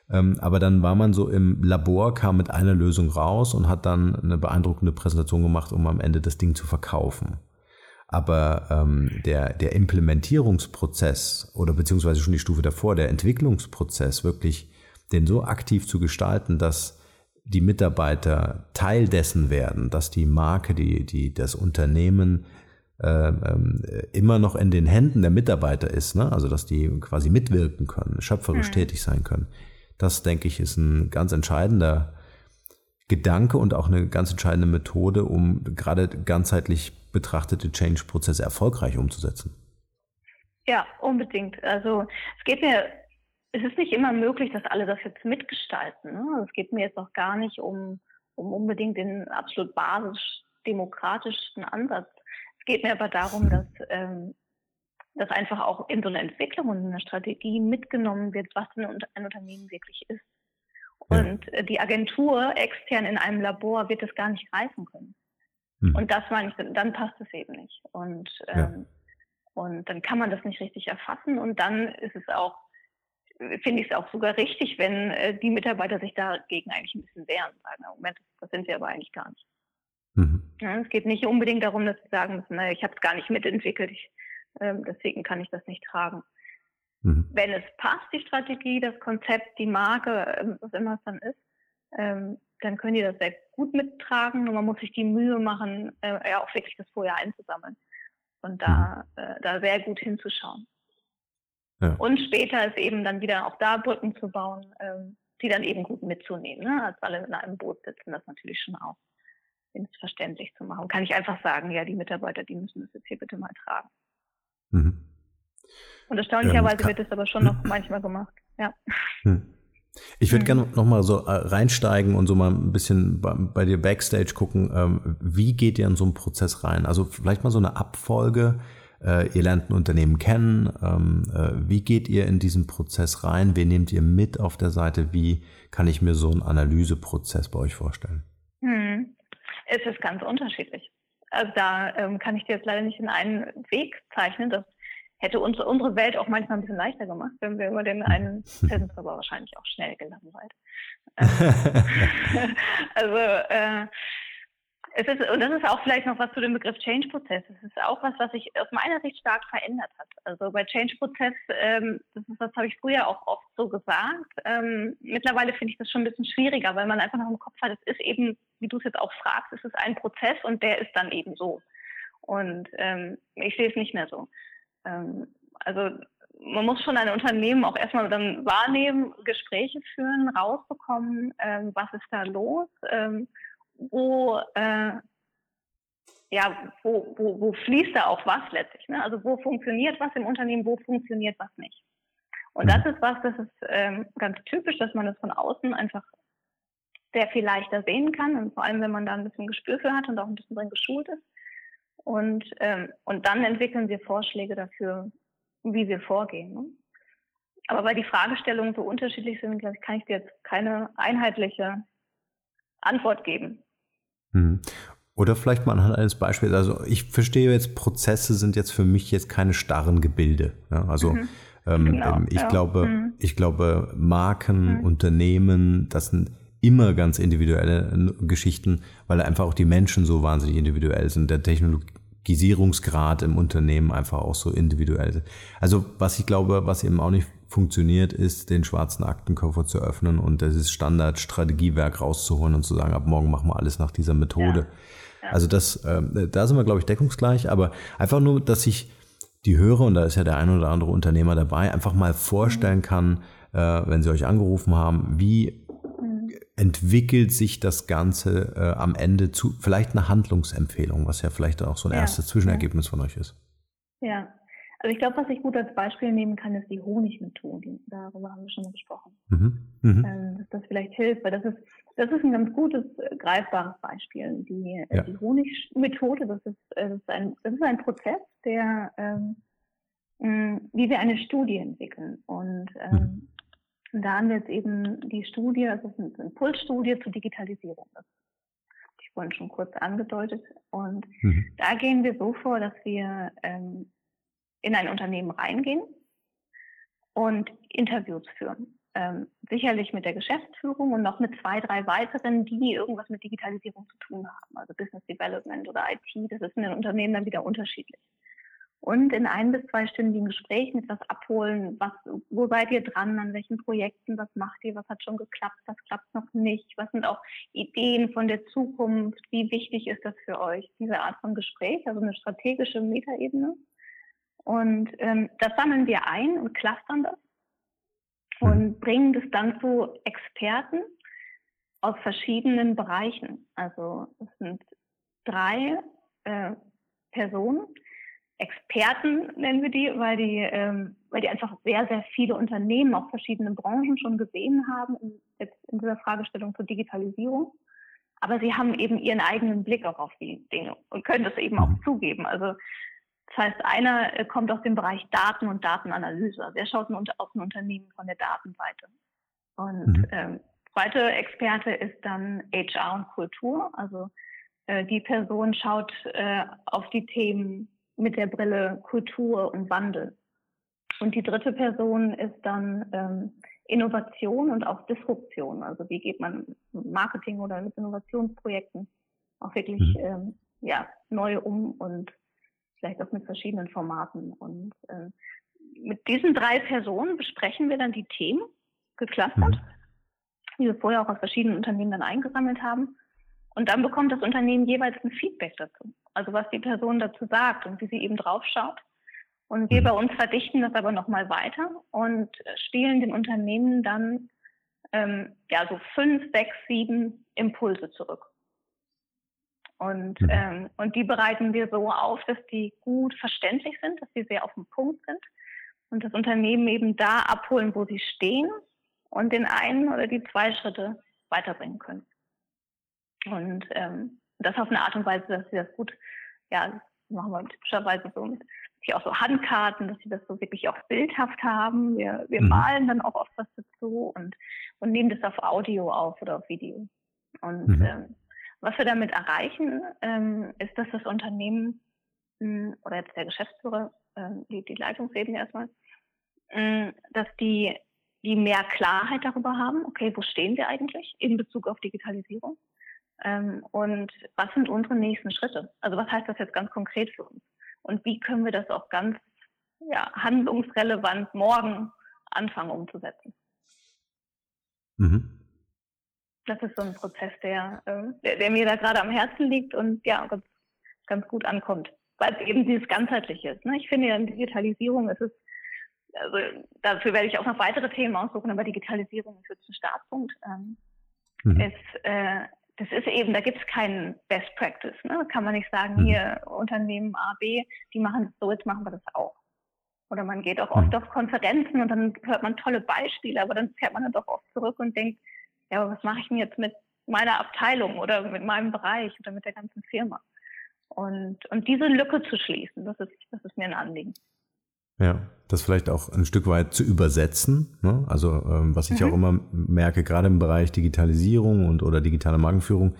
Ähm, aber dann war man so im Labor, kam mit einer Lösung raus und hat dann eine beeindruckende Präsentation gemacht, um am Ende das Ding zu verkaufen. Aber ähm, der, der Implementierungsprozess oder beziehungsweise schon die Stufe davor, der Entwicklungsprozess, wirklich den so aktiv zu gestalten, dass die Mitarbeiter Teil dessen werden, dass die Marke, die, die das Unternehmen äh, äh, immer noch in den Händen der Mitarbeiter ist, ne? also dass die quasi mitwirken können, schöpferisch mhm. tätig sein können. Das, denke ich, ist ein ganz entscheidender Gedanke und auch eine ganz entscheidende Methode, um gerade ganzheitlich betrachtete Change-Prozesse erfolgreich umzusetzen. Ja, unbedingt. Also es geht mir, es ist nicht immer möglich, dass alle das jetzt mitgestalten. Ne? Also es geht mir jetzt auch gar nicht um, um unbedingt den absolut basisch demokratischen Ansatz. Es geht mir aber darum, dass, ähm, dass einfach auch in so einer Entwicklung und in einer Strategie mitgenommen wird, was ein, ein Unternehmen wirklich ist. Und ja. die Agentur extern in einem Labor wird das gar nicht greifen können. Mhm. Und das meine ich, dann passt es eben nicht. Und, ähm, ja. und dann kann man das nicht richtig erfassen und dann ist es auch, finde ich es auch sogar richtig, wenn äh, die Mitarbeiter sich dagegen eigentlich ein bisschen wehren. Sagen, Moment, das sind sie aber eigentlich gar nicht. Mhm. Ja, es geht nicht unbedingt darum, dass sie sagen müssen, naja, ich habe es gar nicht mitentwickelt, ich, ähm, deswegen kann ich das nicht tragen. Mhm. Wenn es passt, die Strategie, das Konzept, die Marke, ähm, was immer es dann ist, ähm, dann können die das sehr gut mittragen und man muss sich die Mühe machen, äh, ja auch wirklich das vorher einzusammeln und da, mhm. äh, da sehr gut hinzuschauen. Ja. Und später ist eben dann wieder auch da Brücken zu bauen, ähm, die dann eben gut mitzunehmen. Ne? Als alle in einem Boot sitzen, das natürlich schon auch verständlich zu machen. Kann ich einfach sagen, ja, die Mitarbeiter, die müssen das jetzt hier bitte mal tragen. Mhm. Und erstaunlicherweise ähm, wird es aber schon noch manchmal gemacht. Ja. Hm. Ich würde mhm. gerne nochmal so äh, reinsteigen und so mal ein bisschen bei, bei dir Backstage gucken, ähm, wie geht ihr in so einen Prozess rein? Also vielleicht mal so eine Abfolge. Äh, ihr lernt ein Unternehmen kennen. Ähm, äh, wie geht ihr in diesen Prozess rein? Wen nehmt ihr mit auf der Seite? Wie kann ich mir so einen Analyseprozess bei euch vorstellen? Hm. Es ist ganz unterschiedlich. Also da ähm, kann ich dir jetzt leider nicht in einen Weg zeichnen. Das hätte uns, unsere Welt auch manchmal ein bisschen leichter gemacht, wenn wir über den einen, sind aber wahrscheinlich auch schnell gelangweilt. also äh, es ist, und das ist auch vielleicht noch was zu dem Begriff Change-Prozess. Es ist auch was, was sich aus meiner Sicht stark verändert hat. Also bei Change-Prozess, ähm, das ist, das habe ich früher auch oft so gesagt. Ähm, mittlerweile finde ich das schon ein bisschen schwieriger, weil man einfach noch im Kopf hat, es ist eben, wie du es jetzt auch fragst, es ist ein Prozess und der ist dann eben so. Und ähm, ich sehe es nicht mehr so. Ähm, also man muss schon ein Unternehmen auch erstmal dann wahrnehmen, Gespräche führen, rausbekommen, ähm, was ist da los, ähm, wo, äh, ja, wo, wo, wo fließt da auch was letztlich. Ne? Also wo funktioniert was im Unternehmen, wo funktioniert was nicht. Und das ist was, das ist ähm, ganz typisch, dass man das von außen einfach sehr viel leichter sehen kann und vor allem, wenn man da ein bisschen Gespür für hat und auch ein bisschen drin geschult ist. Und, ähm, und dann entwickeln wir Vorschläge dafür, wie wir vorgehen. Ne? Aber weil die Fragestellungen so unterschiedlich sind, kann ich dir jetzt keine einheitliche Antwort geben. Hm. Oder vielleicht mal anhand eines Beispiels. Also ich verstehe jetzt, Prozesse sind jetzt für mich jetzt keine starren Gebilde. Also mhm. ähm, genau, ähm, ich ja. glaube, mhm. ich glaube, Marken, mhm. Unternehmen, das sind immer ganz individuelle Geschichten, weil einfach auch die Menschen so wahnsinnig individuell sind. Der Technologisierungsgrad im Unternehmen einfach auch so individuell ist. Also was ich glaube, was eben auch nicht funktioniert, ist, den schwarzen Aktenkoffer zu öffnen und das Standardstrategiewerk rauszuholen und zu sagen, ab morgen machen wir alles nach dieser Methode. Ja. Also das, äh, da sind wir, glaube ich, deckungsgleich, aber einfach nur, dass sich die Hörer, und da ist ja der ein oder andere Unternehmer dabei, einfach mal vorstellen kann, äh, wenn sie euch angerufen haben, wie. Entwickelt sich das Ganze äh, am Ende zu vielleicht eine Handlungsempfehlung, was ja vielleicht auch so ein ja. erstes Zwischenergebnis ja. von euch ist. Ja, also ich glaube, was ich gut als Beispiel nehmen kann, ist die Honigmethode. Darüber haben wir schon gesprochen. Mhm. Mhm. Ähm, dass das vielleicht hilft, weil das ist, das ist ein ganz gutes, äh, greifbares Beispiel. Die, äh, ja. die Honigmethode, das ist, äh, das ist ein, das ist ein Prozess, der, ähm, wie wir eine Studie entwickeln. Und ähm, mhm. da haben wir jetzt eben die Studie, also es ist eine Impulsstudie zur Digitalisierung. Das ich vorhin schon kurz angedeutet. Und mhm. da gehen wir so vor, dass wir ähm, in ein Unternehmen reingehen und Interviews führen. Ähm, sicherlich mit der Geschäftsführung und noch mit zwei, drei weiteren, die irgendwas mit Digitalisierung zu tun haben, also Business Development oder IT. Das ist in den Unternehmen dann wieder unterschiedlich. Und in ein bis zwei zweistündigen Gesprächen etwas abholen, was, wo seid ihr dran, an welchen Projekten, was macht ihr, was hat schon geklappt, was klappt noch nicht, was sind auch Ideen von der Zukunft, wie wichtig ist das für euch, diese Art von Gespräch, also eine strategische Metaebene. Und ähm, das sammeln wir ein und clustern das und bringen das dann zu Experten aus verschiedenen Bereichen. Also es sind drei äh, Personen, Experten nennen wir die, weil die, ähm, weil die einfach sehr, sehr viele Unternehmen aus verschiedenen Branchen schon gesehen haben, in, jetzt in dieser Fragestellung zur Digitalisierung. Aber sie haben eben ihren eigenen Blick auch auf die Dinge und können das eben auch mhm. zugeben. Also das heißt, einer äh, kommt aus dem Bereich Daten und Datenanalyse. Also er schaut aus dem Unternehmen von der Datenseite. Und mhm. ähm, zweite Experte ist dann HR und Kultur. Also äh, die Person schaut äh, auf die Themen mit der Brille Kultur und Wandel. Und die dritte Person ist dann ähm, Innovation und auch Disruption. Also wie geht man Marketing oder mit Innovationsprojekten auch wirklich mhm. ähm, ja, neu um und vielleicht auch mit verschiedenen Formaten. Und äh, mit diesen drei Personen besprechen wir dann die Themen, geclustert, mhm. die wir vorher auch aus verschiedenen Unternehmen dann eingesammelt haben. Und dann bekommt das Unternehmen jeweils ein Feedback dazu. Also was die Person dazu sagt und wie sie eben draufschaut. Und wir bei uns verdichten das aber nochmal weiter und spielen dem Unternehmen dann ähm, ja so fünf, sechs, sieben Impulse zurück. Und, mhm. ähm, und die bereiten wir so auf, dass die gut verständlich sind, dass sie sehr auf dem Punkt sind und das Unternehmen eben da abholen, wo sie stehen und den einen oder die zwei Schritte weiterbringen können. Und ähm, das auf eine Art und Weise, dass sie das gut, ja, das machen wir typischerweise so mit auch so Handkarten, dass sie das so wirklich auch bildhaft haben. Wir, wir mhm. malen dann auch oft was dazu und, und nehmen das auf Audio auf oder auf Video. Und mhm. ähm, was wir damit erreichen, ähm, ist, dass das Unternehmen mh, hm, oder jetzt der Geschäftsführer, äh, die, die Leitungsebene erstmal, mh, hm, dass die, die mehr Klarheit darüber haben, okay, wo stehen wir eigentlich in Bezug auf Digitalisierung? Ähm, und was sind unsere nächsten Schritte? Also was heißt das jetzt ganz konkret für uns? Und wie können wir das auch ganz ja, handlungsrelevant morgen anfangen umzusetzen? Mhm das ist so ein Prozess, der, äh, der, der, mir da gerade am Herzen liegt und ja, ganz, ganz gut ankommt. Weil es eben dieses Ganzheitliche ist. Ne? Ich finde ja in Digitalisierung ist es, also dafür werde ich auch noch weitere Themen aussuchen, aber Digitalisierung ist jetzt ein Startpunkt. Ähm, mhm. ist, äh, das ist eben, da gibt es keinen Best Practice. Ne? Kann man nicht sagen, mhm. hier Unternehmen A, B, die machen das so, jetzt machen wir das auch. Oder man geht auch oft mhm. auf Konferenzen und dann hört man tolle Beispiele, aber dann fährt man dann doch oft zurück und denkt, ja, aber was mache ich denn jetzt mit meiner Abteilung oder mit meinem Bereich oder mit der ganzen Firma? Und, und diese Lücke zu schließen, das ist, das ist mir ein Anliegen. Ja, das vielleicht auch ein Stück weit zu übersetzen. Ne? Also ähm, was ich mhm. auch immer merke, gerade im Bereich Digitalisierung und oder digitale Markenführung,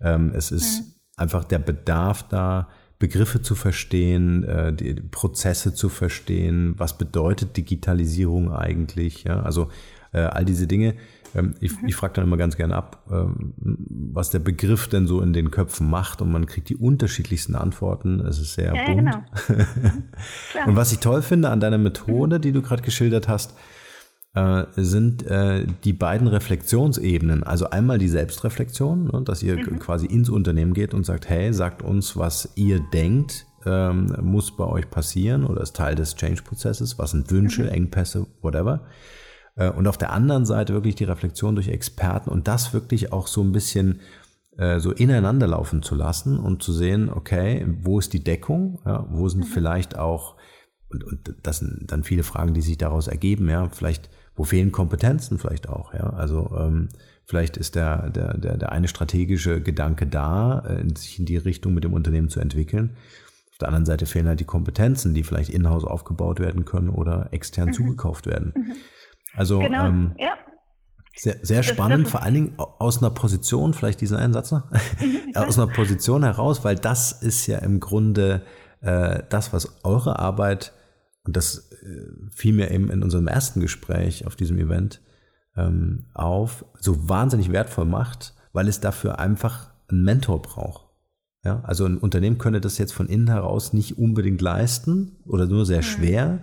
ähm, es ist mhm. einfach der Bedarf da, Begriffe zu verstehen, äh, die Prozesse zu verstehen, was bedeutet Digitalisierung eigentlich, ja, also äh, all diese Dinge, ich, mhm. ich frage dann immer ganz gerne ab, ähm, was der Begriff denn so in den Köpfen macht und man kriegt die unterschiedlichsten Antworten. Es ist sehr ja, bunt. Genau. und was ich toll finde an deiner Methode, die du gerade geschildert hast, äh, sind äh, die beiden Reflexionsebenen. Also einmal die Selbstreflexion, ne, dass ihr mhm. quasi ins Unternehmen geht und sagt, hey, sagt uns, was ihr denkt, ähm, muss bei euch passieren oder ist Teil des Change-Prozesses, was sind Wünsche, mhm. Engpässe, whatever. Äh, und auf der anderen Seite wirklich die Reflexion durch Experten und das wirklich auch so ein bisschen äh, so ineinander laufen zu lassen und zu sehen, okay, wo ist die Deckung, ja, wo sind mhm. vielleicht auch, und, und das sind dann viele Fragen, die sich daraus ergeben, ja, vielleicht wo fehlen Kompetenzen vielleicht auch, ja. Also ähm, vielleicht ist der, der, der, der eine strategische Gedanke da, äh, sich in die Richtung mit dem Unternehmen zu entwickeln. Auf der anderen Seite fehlen halt die Kompetenzen, die vielleicht in-house aufgebaut werden können oder extern mhm. zugekauft werden. Mhm. Also genau. ähm, ja. Sehr, sehr spannend, vor allen Dingen aus einer Position, vielleicht diesen einen Satz noch, mhm, aus einer Position heraus, weil das ist ja im Grunde äh, das, was eure Arbeit und das äh, fiel mir eben in unserem ersten Gespräch auf diesem Event ähm, auf, so wahnsinnig wertvoll macht, weil es dafür einfach einen Mentor braucht. Ja, also ein Unternehmen könnte das jetzt von innen heraus nicht unbedingt leisten oder nur sehr schwer.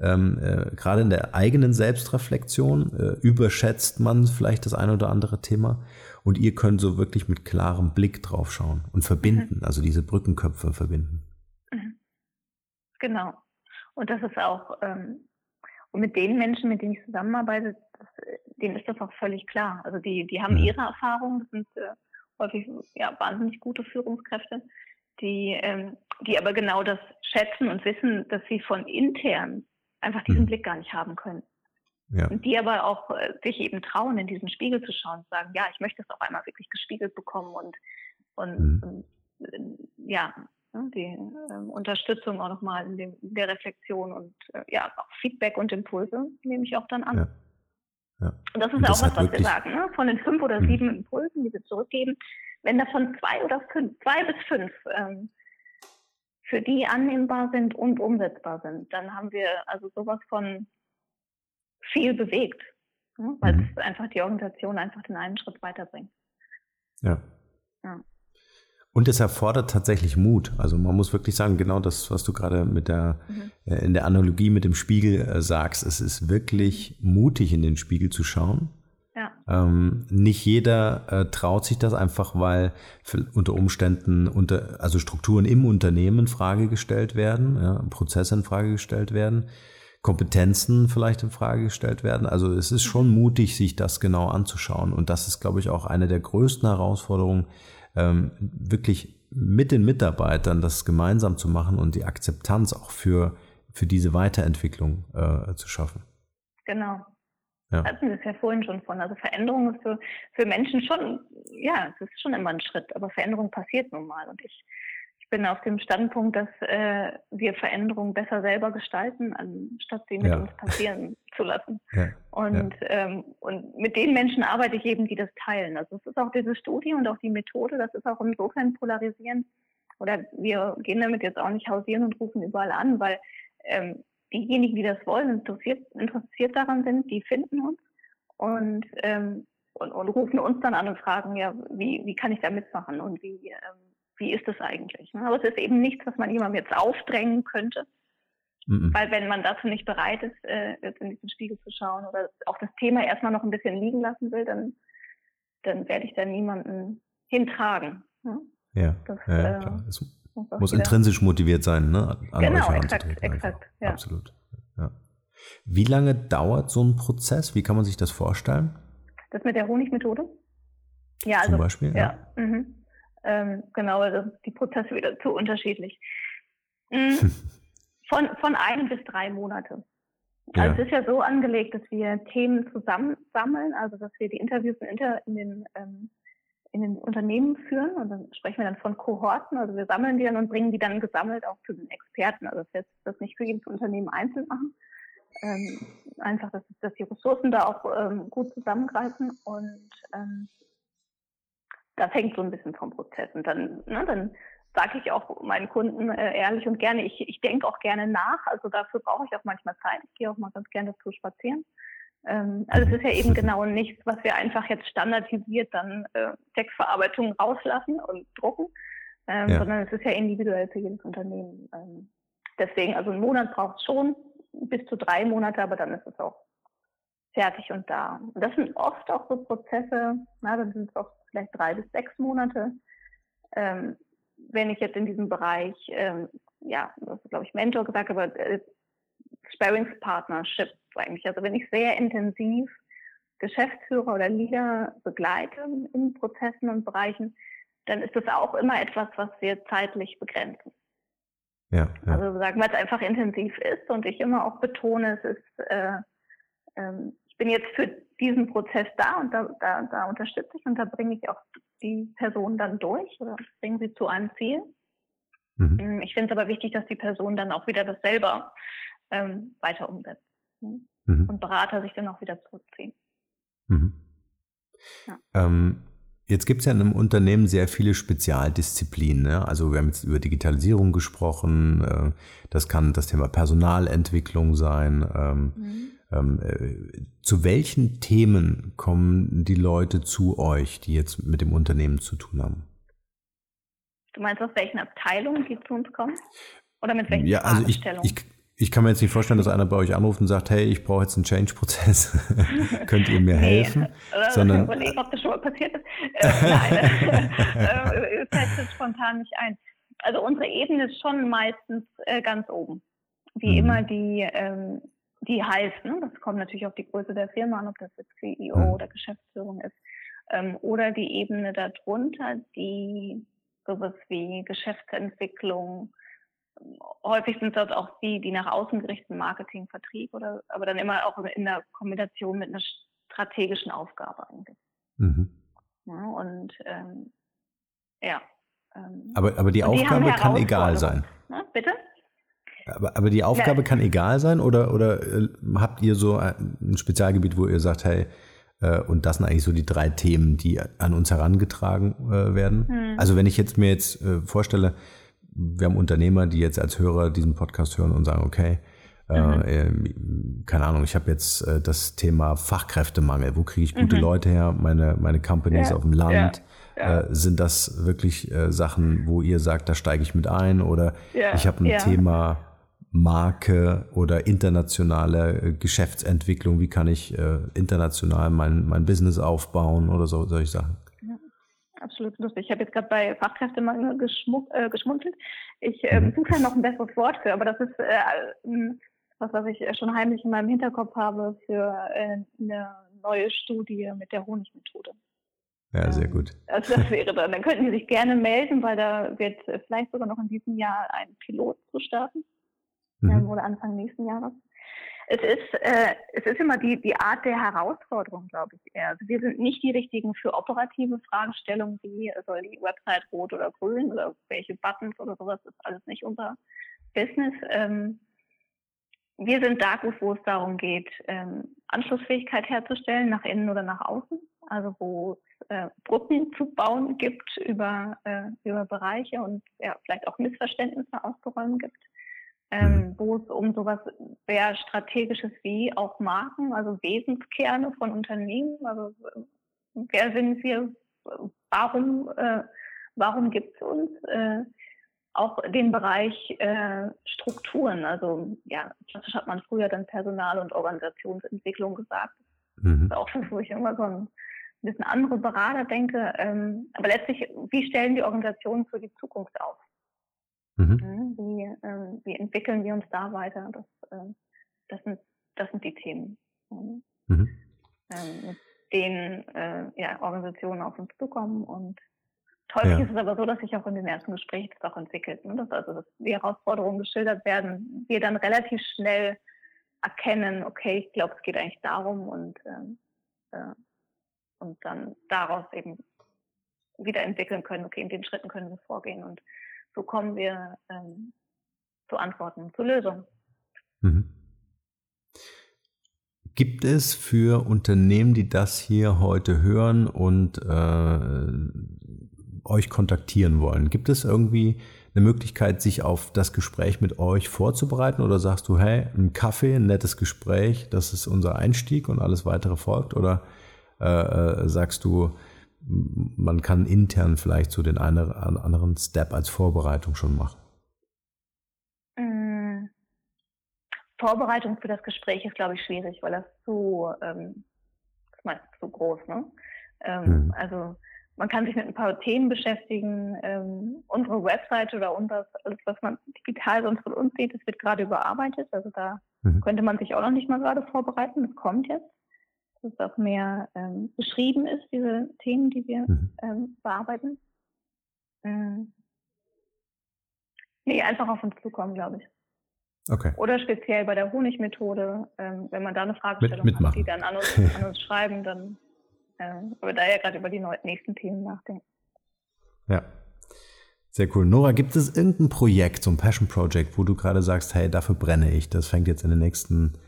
Ähm, äh, gerade in der eigenen Selbstreflexion äh, überschätzt man vielleicht das eine oder andere Thema und ihr könnt so wirklich mit klarem Blick drauf schauen und verbinden, mhm. also diese Brückenköpfe verbinden. Mhm. Genau. Und das ist auch, ähm, und mit den Menschen, mit denen ich zusammenarbeite, das, denen ist das auch völlig klar. Also die, die haben mhm. ihre Erfahrungen, das sind äh, häufig ja, wahnsinnig gute Führungskräfte, die, ähm, die aber genau das schätzen und wissen, dass sie von intern einfach diesen mhm. Blick gar nicht haben können. Ja. Und die aber auch äh, sich eben trauen, in diesen Spiegel zu schauen und sagen, ja, ich möchte es auf einmal wirklich gespiegelt bekommen und, und, mhm. und äh, ja, Ne, die äh, Unterstützung auch nochmal in, dem, in der Reflexion und äh, ja, auch Feedback und Impulse nehme ich auch dann an. Ja. Ja. Und das ist und das auch was, was wir sagen, ne? von den fünf oder mhm. sieben Impulsen, die wir zurückgeben, wenn davon zwei oder fünf, zwei bis fünf ähm, für die annehmbar sind und umsetzbar sind, dann haben wir also sowas von viel bewegt, ne? weil mhm. es einfach die Organisation einfach den einen Schritt weiterbringt. Ja. ja. Und es erfordert tatsächlich Mut. Also man muss wirklich sagen, genau das, was du gerade mit der, mhm. äh, in der Analogie mit dem Spiegel äh, sagst, es ist wirklich mutig, in den Spiegel zu schauen. Ähm, nicht jeder äh, traut sich das einfach, weil unter Umständen unter, also Strukturen im Unternehmen in Frage gestellt werden, ja, Prozesse in Frage gestellt werden, Kompetenzen vielleicht in Frage gestellt werden. Also es ist schon mutig, sich das genau anzuschauen. Und das ist, glaube ich, auch eine der größten Herausforderungen, ähm, wirklich mit den Mitarbeitern das gemeinsam zu machen und die Akzeptanz auch für, für diese Weiterentwicklung äh, zu schaffen. Genau. Ja. Hatten wir es ja vorhin schon von. Also Veränderung ist für, für Menschen schon, ja, es ist schon immer ein Schritt, aber Veränderung passiert nun mal. Und ich bin auf dem Standpunkt, dass äh, wir Veränderungen besser selber gestalten, anstatt sie mit ja. uns passieren zu lassen. Ja. Und. Ähm, und mit den Menschen arbeite ich eben, die das teilen. Also es ist auch diese Studie und auch die Methode, das ist auch insofern polarisierend. Oder wir gehen damit jetzt auch nicht hausieren und rufen überall an, weil ähm, diejenigen, die das wollen, interessiert, interessiert daran sind, die finden uns und, ähm, und, und rufen uns dann an und fragen, ja, wie, wie kann ich da mitmachen und wie ähm, wie ist das eigentlich? Aber es ist eben nichts, was man jemandem jetzt aufdrängen könnte. Mhm. Weil wenn man dazu nicht bereit ist, äh, jetzt in diesen Spiegel zu schauen oder auch das Thema erstmal noch ein bisschen liegen lassen will, dann, dann werde ich da niemanden hintragen. Ne? Ja, das, ja, äh, klar. Muss intrinsisch motiviert sein, ne? An genau, exakt, exakt. Ja. Absolut. Ja. Wie lange dauert so ein Prozess? Wie kann man sich das vorstellen? Das mit der Honigmethode? Ja, also, Zum Beispiel? Ja. ja. Mhm. Ähm, genau, also die Prozesse wieder zu unterschiedlich. Mhm. Von, von einem bis drei Monate. Ja. Also es ist ja so angelegt, dass wir Themen zusammensammeln, also dass wir die Interviews in, in den ähm, in den Unternehmen führen und dann sprechen wir dann von Kohorten, also wir sammeln die dann und bringen die dann gesammelt auch zu den Experten. Also das heißt, das nicht für jedes Unternehmen einzeln machen. Ähm, einfach, dass, dass die Ressourcen da auch ähm, gut zusammengreifen und ähm, das hängt so ein bisschen vom Prozess. Und dann, ne, dann sage ich auch meinen Kunden äh, ehrlich und gerne, ich, ich denke auch gerne nach. Also dafür brauche ich auch manchmal Zeit. Ich gehe auch mal ganz gerne dazu spazieren. Ähm, also es ist ja eben genau nichts, was wir einfach jetzt standardisiert dann äh, Textverarbeitung rauslassen und drucken, ähm, ja. sondern es ist ja individuell für jedes Unternehmen. Ähm, deswegen, also einen Monat braucht es schon, bis zu drei Monate, aber dann ist es auch fertig und da. Und das sind oft auch so Prozesse, na, dann sind es auch vielleicht drei bis sechs Monate. Ähm, wenn ich jetzt in diesem Bereich, ähm, ja, das ist, glaube ich, Mentor gesagt, aber äh, Sparringspartnership eigentlich. Also wenn ich sehr intensiv Geschäftsführer oder Leader begleite in Prozessen und Bereichen, dann ist das auch immer etwas, was wir zeitlich begrenzen. Ja, ja. Also sagen, weil es einfach intensiv ist und ich immer auch betone, es ist, äh, ähm, ich bin jetzt für diesen Prozess da und da, da, da unterstütze ich und da bringe ich auch die Person dann durch oder bringe sie zu einem Ziel. Mhm. Ähm, ich finde es aber wichtig, dass die Person dann auch wieder das selber ähm, weiter umsetzt. Ne? Mhm. Und Berater sich dann auch wieder zurückziehen. Mhm. Ja. Ähm, Jetzt gibt es ja in einem Unternehmen sehr viele Spezialdisziplinen. Ne? Also wir haben jetzt über Digitalisierung gesprochen. Äh, das kann das Thema Personalentwicklung sein. Ähm, mhm. Ähm, äh, zu welchen Themen kommen die Leute zu euch, die jetzt mit dem Unternehmen zu tun haben? Du meinst aus welchen Abteilungen die zu uns kommen? Oder mit welchen ja, also ich, ich, ich kann mir jetzt nicht vorstellen, dass einer bei euch anruft und sagt, hey, ich brauche jetzt einen Change-Prozess. Könnt ihr mir helfen? Nee, Sondern, ich überlege, ob das schon mal passiert ist. Äh, nein, äh, fällt jetzt spontan nicht ein. Also unsere Ebene ist schon meistens äh, ganz oben. Wie mhm. immer die, ähm, die heißt. Ne? Das kommt natürlich auf die Größe der Firma an, ob das jetzt CEO mhm. oder Geschäftsführung ist. Ähm, oder die Ebene darunter, die sowas wie Geschäftsentwicklung, häufig sind das auch die, die nach außen gerichteten Marketing, Vertrieb oder, aber dann immer auch in der Kombination mit einer strategischen Aufgabe eigentlich. Mhm. Ja, und ähm, ja. Ähm, aber, aber die Aufgabe die kann egal sein. Na, bitte? Aber, aber die Aufgabe ja. kann egal sein oder, oder äh, habt ihr so ein Spezialgebiet, wo ihr sagt, hey, äh, und das sind eigentlich so die drei Themen, die an uns herangetragen äh, werden? Hm. Also wenn ich jetzt mir jetzt vorstelle, wir haben Unternehmer, die jetzt als Hörer diesen Podcast hören und sagen, okay, äh, mhm. äh, keine Ahnung, ich habe jetzt äh, das Thema Fachkräftemangel. Wo kriege ich gute mhm. Leute her? Meine, meine Companies ja. auf dem Land. Ja. Ja. Äh, sind das wirklich äh, Sachen, wo ihr sagt, da steige ich mit ein? Oder ich habe ein Thema Marke oder internationale Geschäftsentwicklung. Wie kann ich international mein, mein Business aufbauen oder so, solche Sachen? Absolut lustig. Ich habe jetzt gerade bei Fachkräftemangel äh, geschmunzelt. Ich äh, mhm. suche ja noch ein besseres Wort für, aber das ist äh, was, was ich schon heimlich in meinem Hinterkopf habe für äh, eine neue Studie mit der Honigmethode. Ja, sehr ähm, gut. Also das wäre dann. Dann könnten Sie sich gerne melden, weil da wird vielleicht sogar noch in diesem Jahr ein Pilot zu starten. Mhm. Oder Anfang nächsten Jahres es ist, äh, es ist immer die, die Art der Herausforderung, glaube ich eher. Also wir sind nicht die richtigen für operative Fragestellungen wie soll die Website rot oder grün oder welche Buttons oder sowas, ist alles nicht unser Business. Ähm, wir sind da gut, wo es darum geht, ähm, Anschlussfähigkeit herzustellen, nach innen oder nach außen. Also wo es äh, Brücken zu bauen gibt über, äh, über Bereiche und ja, vielleicht auch Missverständnisse auszuräumen gibt ähm, mhm. wo es um sowas sehr Strategisches wie auch Marken, also Wesenskerne von Unternehmen, also wer sind wir, warum, äh, warum gibt es uns, äh, auch den Bereich äh, Strukturen, also ja, das hat man früher dann Personal- und Organisationsentwicklung gesagt. Mhm. Das ist auch schon, wo ich immer so ein bisschen andere Berater denke. Ähm, aber letztlich, wie stellen die Organisationen für die Zukunft auf? Mhm. Ne, wie, äh, wie entwickeln wir uns da weiter? Das, äh, das, sind, das sind die Themen, ne? mhm. ähm, mit denen äh, ja, Organisationen auf uns zukommen. Und häufig ja. ist es aber so, dass sich auch in den ersten Gesprächen das auch entwickelt. Ne? Dass also dass die Herausforderungen geschildert werden, wir dann relativ schnell erkennen, okay, ich glaube, es geht eigentlich darum und, ähm, äh, und dann daraus eben wieder entwickeln können, okay, in den Schritten können wir vorgehen und so kommen wir ähm, zu Antworten, zu Lösungen. Mhm. Gibt es für Unternehmen, die das hier heute hören und äh, euch kontaktieren wollen, gibt es irgendwie eine Möglichkeit, sich auf das Gespräch mit euch vorzubereiten? Oder sagst du, hey, ein Kaffee, ein nettes Gespräch, das ist unser Einstieg und alles weitere folgt? Oder äh, äh sagst du, man kann intern vielleicht so den einen anderen Step als Vorbereitung schon machen? Mm. Vorbereitung für das Gespräch ist, glaube ich, schwierig, weil das zu, ähm, meistens zu groß, ne? Ähm, mhm. Also man kann sich mit ein paar Themen beschäftigen. Ähm, unsere Webseite oder unser, alles, was man digital sonst von uns sieht, das wird gerade überarbeitet. Also da mhm. könnte man sich auch noch nicht mal gerade vorbereiten. Das kommt jetzt. Dass es auch mehr ähm, beschrieben ist, diese Themen, die wir mhm. ähm, bearbeiten. Ähm, nee, einfach auf uns zukommen, glaube ich. Okay. Oder speziell bei der Honigmethode, ähm, wenn man da eine Fragestellung Mit, hat, die dann an uns, an uns schreiben, dann äh, wir da ja gerade über die nächsten Themen nachdenken. Ja. Sehr cool. Nora, gibt es irgendein Projekt, so ein Passion Project, wo du gerade sagst, hey, dafür brenne ich, das fängt jetzt in den nächsten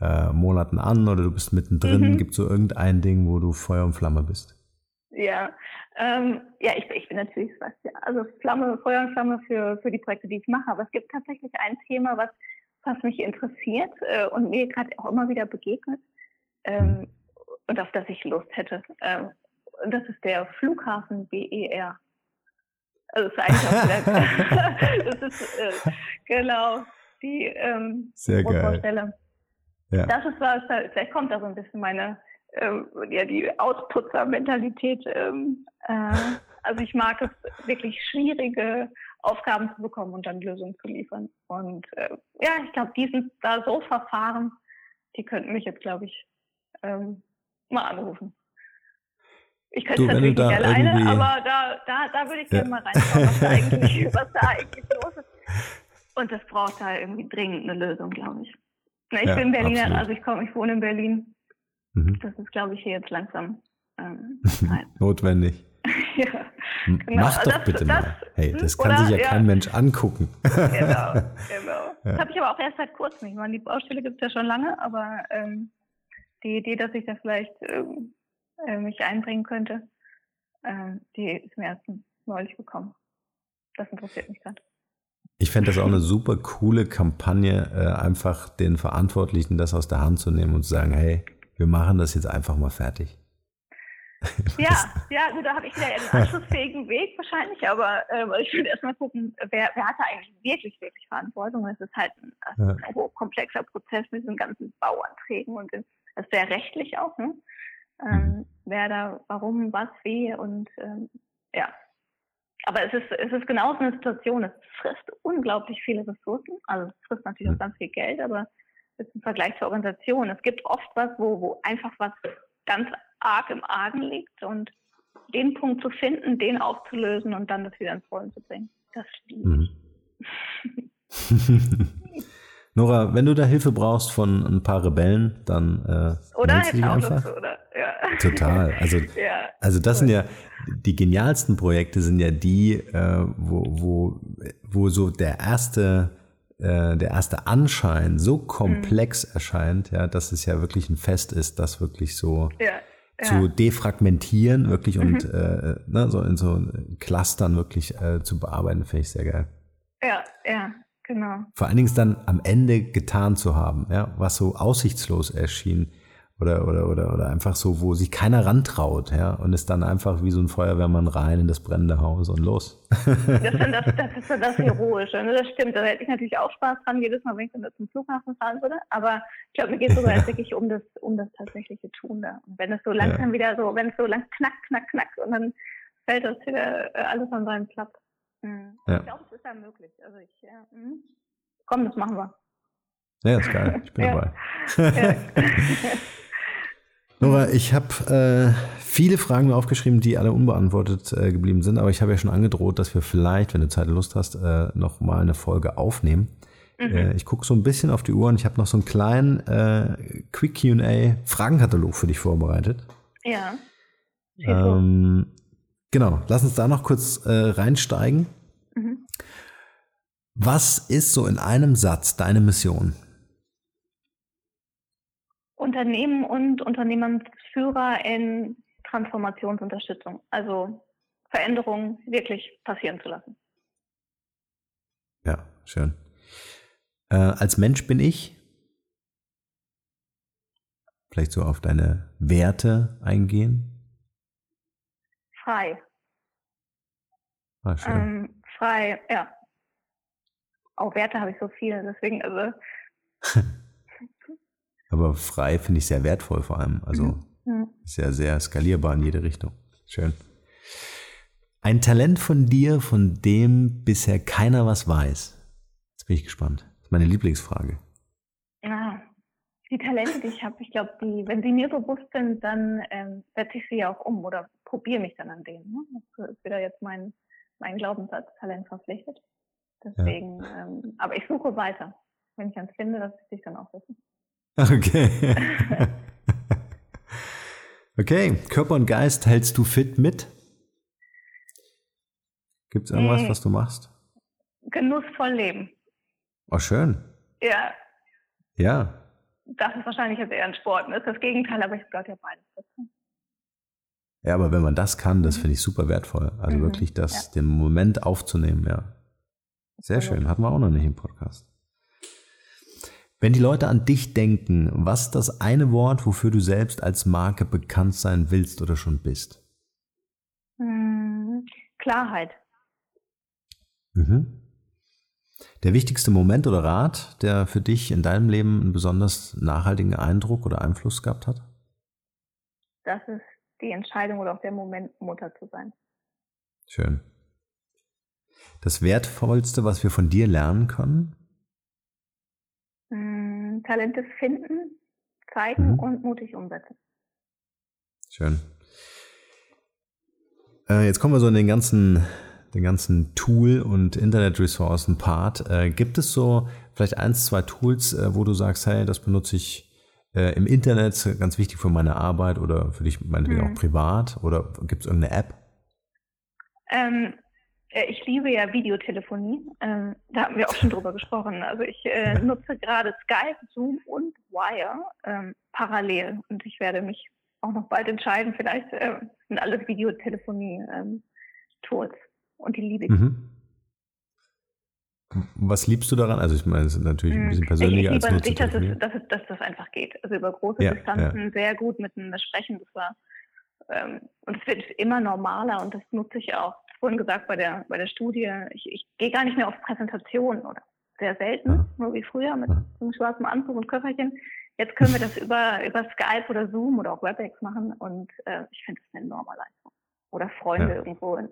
äh, Monaten an oder du bist mittendrin? Mhm. Gibt es so irgendein Ding, wo du Feuer und Flamme bist? Ja, ähm, ja, ich, ich bin natürlich was, ja, also Flamme, Feuer und Flamme für, für die Projekte, die ich mache. Aber es gibt tatsächlich ein Thema, was, was mich interessiert äh, und mir gerade auch immer wieder begegnet. Ähm, mhm und auf das ich Lust hätte. Ähm, und das ist der Flughafen BER. Also ist eigentlich auch wieder, das ist äh, genau die ähm, Sehr geil. Ja. Das ist was, vielleicht kommt da so ein bisschen meine, ähm, ja, die Ausputzer-Mentalität. Ähm, äh, also ich mag es wirklich schwierige Aufgaben zu bekommen und dann Lösungen zu liefern. Und äh, ja, ich glaube, die sind da so verfahren, die könnten mich jetzt, glaube ich, ähm, mal anrufen. Ich könnte es natürlich nicht alleine, aber da, da, da würde ich ja. gerne mal reinschauen, was da, eigentlich, was da eigentlich los ist. Und das braucht da irgendwie dringend eine Lösung, glaube ich. Ich ja, bin Berliner, absolut. also ich komme, ich wohne in Berlin. Mhm. Das ist, glaube ich, hier jetzt langsam ähm, notwendig. ja, genau. Mach doch das, bitte das, mal. Hey, das kann oder, sich ja, ja, kein Mensch angucken. genau, genau. Das habe ich aber auch erst seit kurzem. Ich meine, die Baustelle gibt es ja schon lange, aber ähm, die Idee, dass ich da vielleicht ähm, äh, mich einbringen könnte, äh, die ist mir erst neulich gekommen. Das interessiert mich gerade. Ich fände das auch eine super coole Kampagne, äh, einfach den Verantwortlichen das aus der Hand zu nehmen und zu sagen, hey, wir machen das jetzt einfach mal fertig. ja, ja, gut, da habe ich wieder einen anschlussfähigen Weg wahrscheinlich, aber äh, ich würde erstmal gucken, wer, wer hat da eigentlich wirklich, wirklich Verantwortung? Es ist halt ein, ja. ein hochkomplexer Prozess mit diesen ganzen Bauanträgen und das sehr rechtlich auch, ne? Ähm, mhm. wer da, warum, was, wie und ähm, ja. Aber es ist, es ist genauso eine Situation, es frisst unglaublich viele Ressourcen, also es frisst natürlich auch ganz viel Geld, aber ist im Vergleich zur Organisation. Es gibt oft was, wo, wo einfach was ganz arg im Argen liegt und den Punkt zu finden, den aufzulösen und dann das wieder ins Rollen zu bringen. Das liebe mhm. Nora, wenn du da Hilfe brauchst von ein paar Rebellen, dann äh, oder dich einfach. oder? Ja. Total. Also, ja, also das cool. sind ja die genialsten Projekte sind ja die, äh, wo, wo, wo so der erste äh, der erste Anschein so komplex mhm. erscheint, ja, dass es ja wirklich ein Fest ist, das wirklich so ja, ja. zu defragmentieren, wirklich mhm. und äh, ne, so in so Clustern wirklich äh, zu bearbeiten, finde ich sehr geil. Ja, ja, Genau. Vor allen Dingen dann am Ende getan zu haben, ja, was so aussichtslos erschien oder, oder, oder, oder einfach so, wo sich keiner rantraut, ja, und es dann einfach wie so ein Feuerwehrmann rein in das brennende Haus und los. Das, das, das ist so das Heroische, ne? das stimmt. Da hätte ich natürlich auch Spaß dran, jedes Mal, wenn ich dann zum Flughafen fahren würde. Aber ich glaube, mir geht es sogar ja. wirklich um das, um das tatsächliche Tun da. Und wenn es so langsam ja. wieder so, wenn es so lang knack, knack, knack und dann fällt das wieder äh, alles an seinen Platz. Mhm. Ja. Ich glaube, es ist ja möglich. Also ich, ja, mhm. Komm, das machen wir. Ja, ist geil. Ich bin dabei. Nora, ich habe äh, viele Fragen mir aufgeschrieben, die alle unbeantwortet äh, geblieben sind, aber ich habe ja schon angedroht, dass wir vielleicht, wenn du Zeit und Lust hast, äh, noch mal eine Folge aufnehmen. Mhm. Äh, ich gucke so ein bisschen auf die Uhr und ich habe noch so einen kleinen äh, Quick Q&A Fragenkatalog für dich vorbereitet. Ja. Ähm, Genau, lass uns da noch kurz äh, reinsteigen. Mhm. Was ist so in einem Satz deine Mission? Unternehmen und Unternehmensführer in Transformationsunterstützung, also Veränderungen wirklich passieren zu lassen. Ja, schön. Äh, als Mensch bin ich vielleicht so auf deine Werte eingehen frei. Ah, schön. Ähm, frei, ja. Auch Werte habe ich so viele, deswegen, also Aber frei finde ich sehr wertvoll vor allem. Also mhm. sehr, sehr skalierbar in jede Richtung. Schön. Ein Talent von dir, von dem bisher keiner was weiß. Jetzt bin ich gespannt. Das ist meine Lieblingsfrage. Ja, die Talente, die ich habe, ich glaube, die, wenn sie mir bewusst sind, dann ähm, setze ich sie ja auch um oder probiere mich dann an denen. Ne? Das ist wieder jetzt mein, mein Glaubenssatz, Talent verpflichtet. Deswegen, ja. ähm, aber ich suche weiter. Wenn ich eins finde, das will ich dann auch wissen. Okay. okay, Körper und Geist hältst du fit mit? Gibt es irgendwas, was du machst? Genussvoll leben. Oh, schön. Ja. Ja. Das ist wahrscheinlich jetzt eher ein Sport. Das ist das Gegenteil, aber ich glaube ja beides dazu. Ja, aber wenn man das kann, das finde ich super wertvoll. Also mhm. wirklich das, ja. den Moment aufzunehmen, ja. Sehr schön, hatten wir auch noch nicht im Podcast. Wenn die Leute an dich denken, was ist das eine Wort, wofür du selbst als Marke bekannt sein willst oder schon bist? Hm, Klarheit. Mhm. Der wichtigste Moment oder Rat, der für dich in deinem Leben einen besonders nachhaltigen Eindruck oder Einfluss gehabt hat? Das ist die Entscheidung oder auch der Moment, Mutter zu sein. Schön. Das Wertvollste, was wir von dir lernen können? Hm, Talente finden, zeigen mhm. und mutig umsetzen. Schön. Äh, jetzt kommen wir so in den ganzen, den ganzen Tool- und Internet-Ressourcen-Part. Äh, gibt es so vielleicht eins, zwei Tools, äh, wo du sagst, hey, das benutze ich äh, im Internet, ganz wichtig für meine Arbeit oder für dich meinetwegen mhm. auch privat? Oder gibt es irgendeine App? Ähm, äh, ich liebe ja Videotelefonie. Ähm, da haben wir auch schon drüber gesprochen. Also ich äh, nutze gerade Skype, Zoom und Wire ähm, parallel. Und ich werde mich auch noch bald entscheiden. Vielleicht äh, sind alles Videotelefonie-Tools. Ähm, und die liebe ich. Mhm. Was liebst du daran? Also ich meine, es ist natürlich ein bisschen persönlicher ich, ich als nur dass, es, dass, es, dass das einfach geht. Also über große ja, Distanzen ja. sehr gut miteinander sprechen. Das war und es wird immer normaler und das nutze ich auch vorhin gesagt bei der, bei der Studie, ich, ich gehe gar nicht mehr auf Präsentationen oder sehr selten, ja. nur wie früher mit einem schwarzen Anzug und Köfferchen. Jetzt können wir das über, über Skype oder Zoom oder auch WebEx machen und äh, ich finde das eine enorme Leistung. Oder Freunde ja. irgendwo in,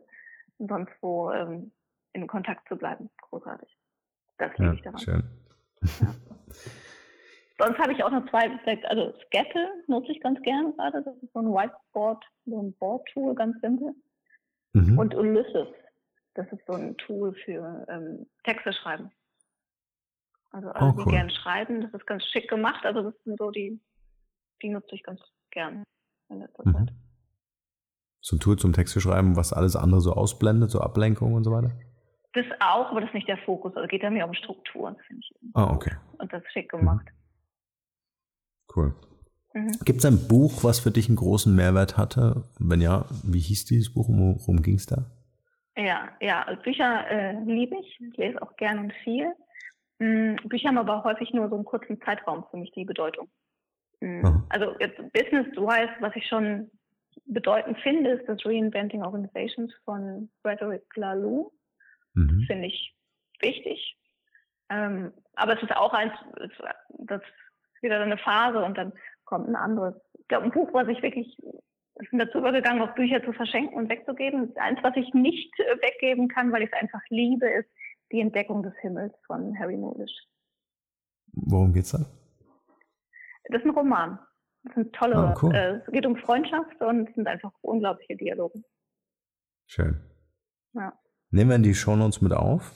sonst wo ähm, in Kontakt zu bleiben. Großartig. Das liebe ich daran. Schön. Sonst habe ich auch noch zwei, also Scattle nutze ich ganz gern gerade. Das ist so ein Whiteboard, so ein Board-Tool, ganz simpel. Mhm. Und Ulysses, das ist so ein Tool für ähm, Texte schreiben. Also alle, oh, cool. die gern schreiben, das ist ganz schick gemacht. Also das sind so die, die nutze ich ganz gern in letzter mhm. Zeit. So ein Tool zum Texte schreiben, was alles andere so ausblendet, so Ablenkung und so weiter? Das auch, aber das ist nicht der Fokus. Also geht da mehr um Strukturen, finde ich. Ah, okay. Und das ist schick gemacht. Mhm. Cool. Mhm. Gibt es ein Buch, was für dich einen großen Mehrwert hatte? Wenn ja, wie hieß dieses Buch? Worum ging es da? Ja, ja, Bücher äh, liebe ich. Ich lese auch gern und viel. Mhm, Bücher haben aber häufig nur so einen kurzen Zeitraum für mich die Bedeutung. Mhm. Also jetzt Business-wise, was ich schon bedeutend finde, ist das Reinventing Organizations von Frederick Laloux. Mhm. Finde ich wichtig. Ähm, aber es ist auch eins, das ist wieder eine Phase und dann kommt ein anderes. Ich glaube, ein Buch, was ich wirklich ich bin dazu übergegangen, auch Bücher zu verschenken und wegzugeben. Eins, was ich nicht äh, weggeben kann, weil ich es einfach liebe, ist Die Entdeckung des Himmels von Harry Mulisch. Worum geht's da? Das ist ein Roman. Das sind tolle, ah, cool. äh, es geht um Freundschaft und es sind einfach unglaubliche Dialoge. Schön. Ja. Nehmen wir in die Shownotes mit auf.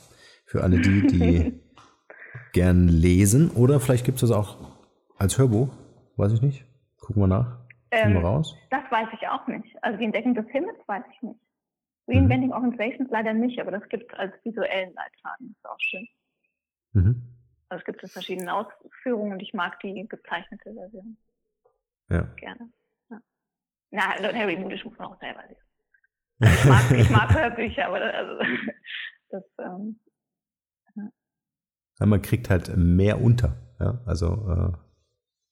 Für alle die, die gern lesen. Oder vielleicht gibt es das auch als Hörbuch. Weiß ich nicht. Gucken wir nach. Ähm, wir raus. Das weiß ich auch nicht. Also die Entdeckung des Himmels weiß ich nicht. Reinventing mhm. Organizations leider nicht, aber das gibt es als visuellen Leitfaden. Das ist auch schön. Mhm. Also es gibt es verschiedene Ausführungen und ich mag die gezeichnete Version. Ja. Gerne. Ja. Na, Harry Moody muss man auch selber lesen. Ich mag, ich mag Hörbücher, aber das, also, das ähm, ja. man kriegt halt mehr unter. Ja, also äh,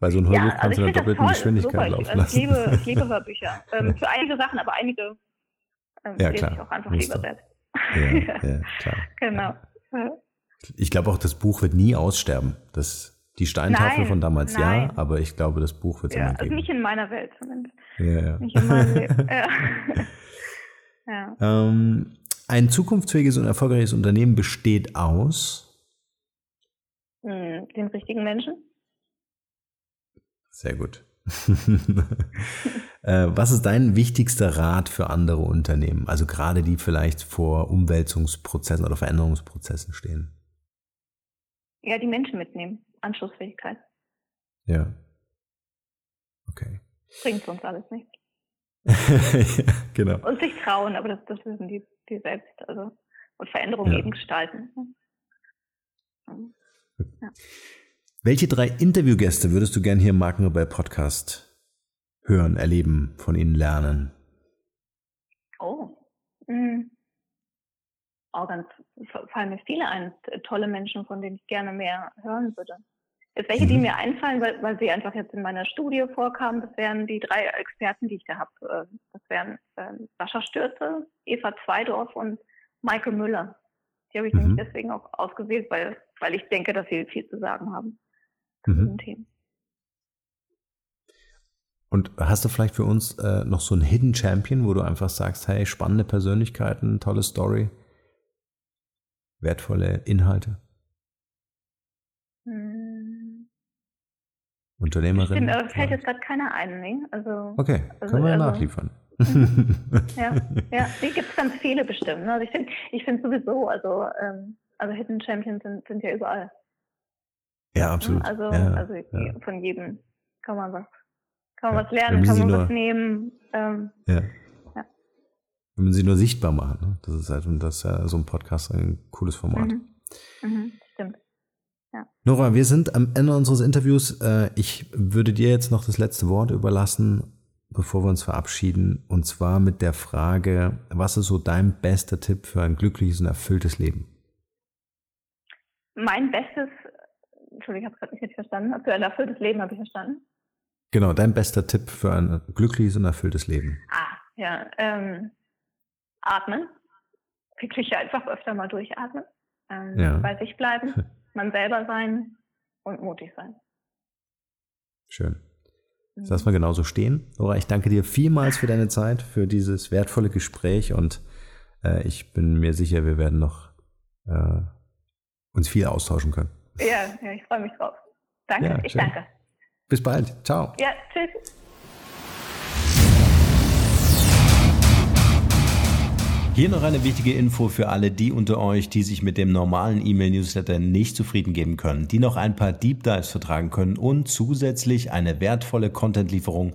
bei so einem Hörbuch ja, also kannst du in der doppelten Geschwindigkeit laufen lassen. Ich liebe, ich liebe Hörbücher. Ähm, für einige Sachen, aber einige ähm, ja, lese ich auch einfach lieber selbst. Ja, ja, klar. genau. Ich glaube auch, das Buch wird nie aussterben. Das, Die Steintafel Nein, von damals nein. ja, aber ich glaube, das Buch wird es Ja, immer also geben. nicht in meiner Welt zumindest. Ja, ja. Nicht in Leben. Ja. ja. Ähm, ein zukunftsfähiges und erfolgreiches Unternehmen besteht aus. Hm, Den richtigen Menschen? Sehr gut. äh, was ist dein wichtigster Rat für andere Unternehmen? Also gerade die vielleicht vor Umwälzungsprozessen oder Veränderungsprozessen stehen. Ja, die Menschen mitnehmen. Anschlussfähigkeit. Ja. Okay. Bringt uns alles nicht. ja, genau. Und sich trauen, aber das, das wissen die, die selbst. Also, und Veränderungen Ja. eben gestalten. Mhm. Welche drei Interviewgäste würdest du gern hier im Markenrebell Podcast hören, erleben, von ihnen lernen? Oh. Mhm. Oh, ganz, fallen mir viele ein, tolle Menschen, von denen ich gerne mehr hören würde. Jetzt welche, die Mhm. mir einfallen, weil, weil sie einfach jetzt in meiner Studie vorkamen, das wären die drei Experten, die ich da habe. Das wären ähm, Sascha Stürze, Eva Zweidorf und Michael Müller. Die habe ich Mhm. nämlich deswegen auch ausgewählt, weil, weil ich denke, dass sie viel zu sagen haben zu Mhm. diesen Themen. Und hast du vielleicht für uns äh, noch so einen Hidden Champion, wo du einfach sagst, hey, spannende Persönlichkeiten, tolle Story, wertvolle Inhalte, Hm. Unternehmerin? Stimmt, aber fällt jetzt gerade keiner ein, ne? Also, Okay, Also- können wir ja also- nachliefern. ja, ja, die gibt es ganz viele bestimmt. Ne? Also ich finde ich finde sowieso, also, ähm, also Hidden Champions sind, sind ja überall. Ja, Ne? absolut. Also, ja, also ja, von jedem kann man was, kann Ja, man was wir lernen, kann man nur- was nehmen. Ähm, ja. Ja. Wir müssen sie nur sichtbar machen. Ne? Das ist halt, und das ist ja so ein Podcast ein cooles Format. mhm. Mhm, stimmt. Nora, wir sind am Ende unseres Interviews. Äh, Ich würde dir jetzt noch das letzte Wort überlassen, bevor wir uns verabschieden. Und zwar mit der Frage, was ist so dein bester Tipp für ein glückliches und erfülltes Leben? Mein bestes, Entschuldigung, ich habe gerade nicht richtig verstanden, für ein erfülltes Leben habe ich verstanden. Genau, dein bester Tipp für ein glückliches und erfülltes Leben. Ah, ja, ähm, atmen. Wirklich einfach öfter mal durchatmen. Ähm, Ja. Bei sich bleiben, man selber sein und mutig sein. Schön. Das Mhm. lassen wir genauso stehen. Nora, ich danke dir vielmals für deine Zeit, für dieses wertvolle Gespräch und äh, ich bin mir sicher, wir werden noch äh, uns viel austauschen können. Ja, ja ich freue mich drauf. Danke, Ja, ich schön. danke. Bis bald. Ciao. Ja, tschüss. Hier noch eine wichtige Info für alle die unter euch, die sich mit dem normalen E-Mail-Newsletter nicht zufrieden geben können, die noch ein paar Deep Dives vertragen können und zusätzlich eine wertvolle Content-Lieferung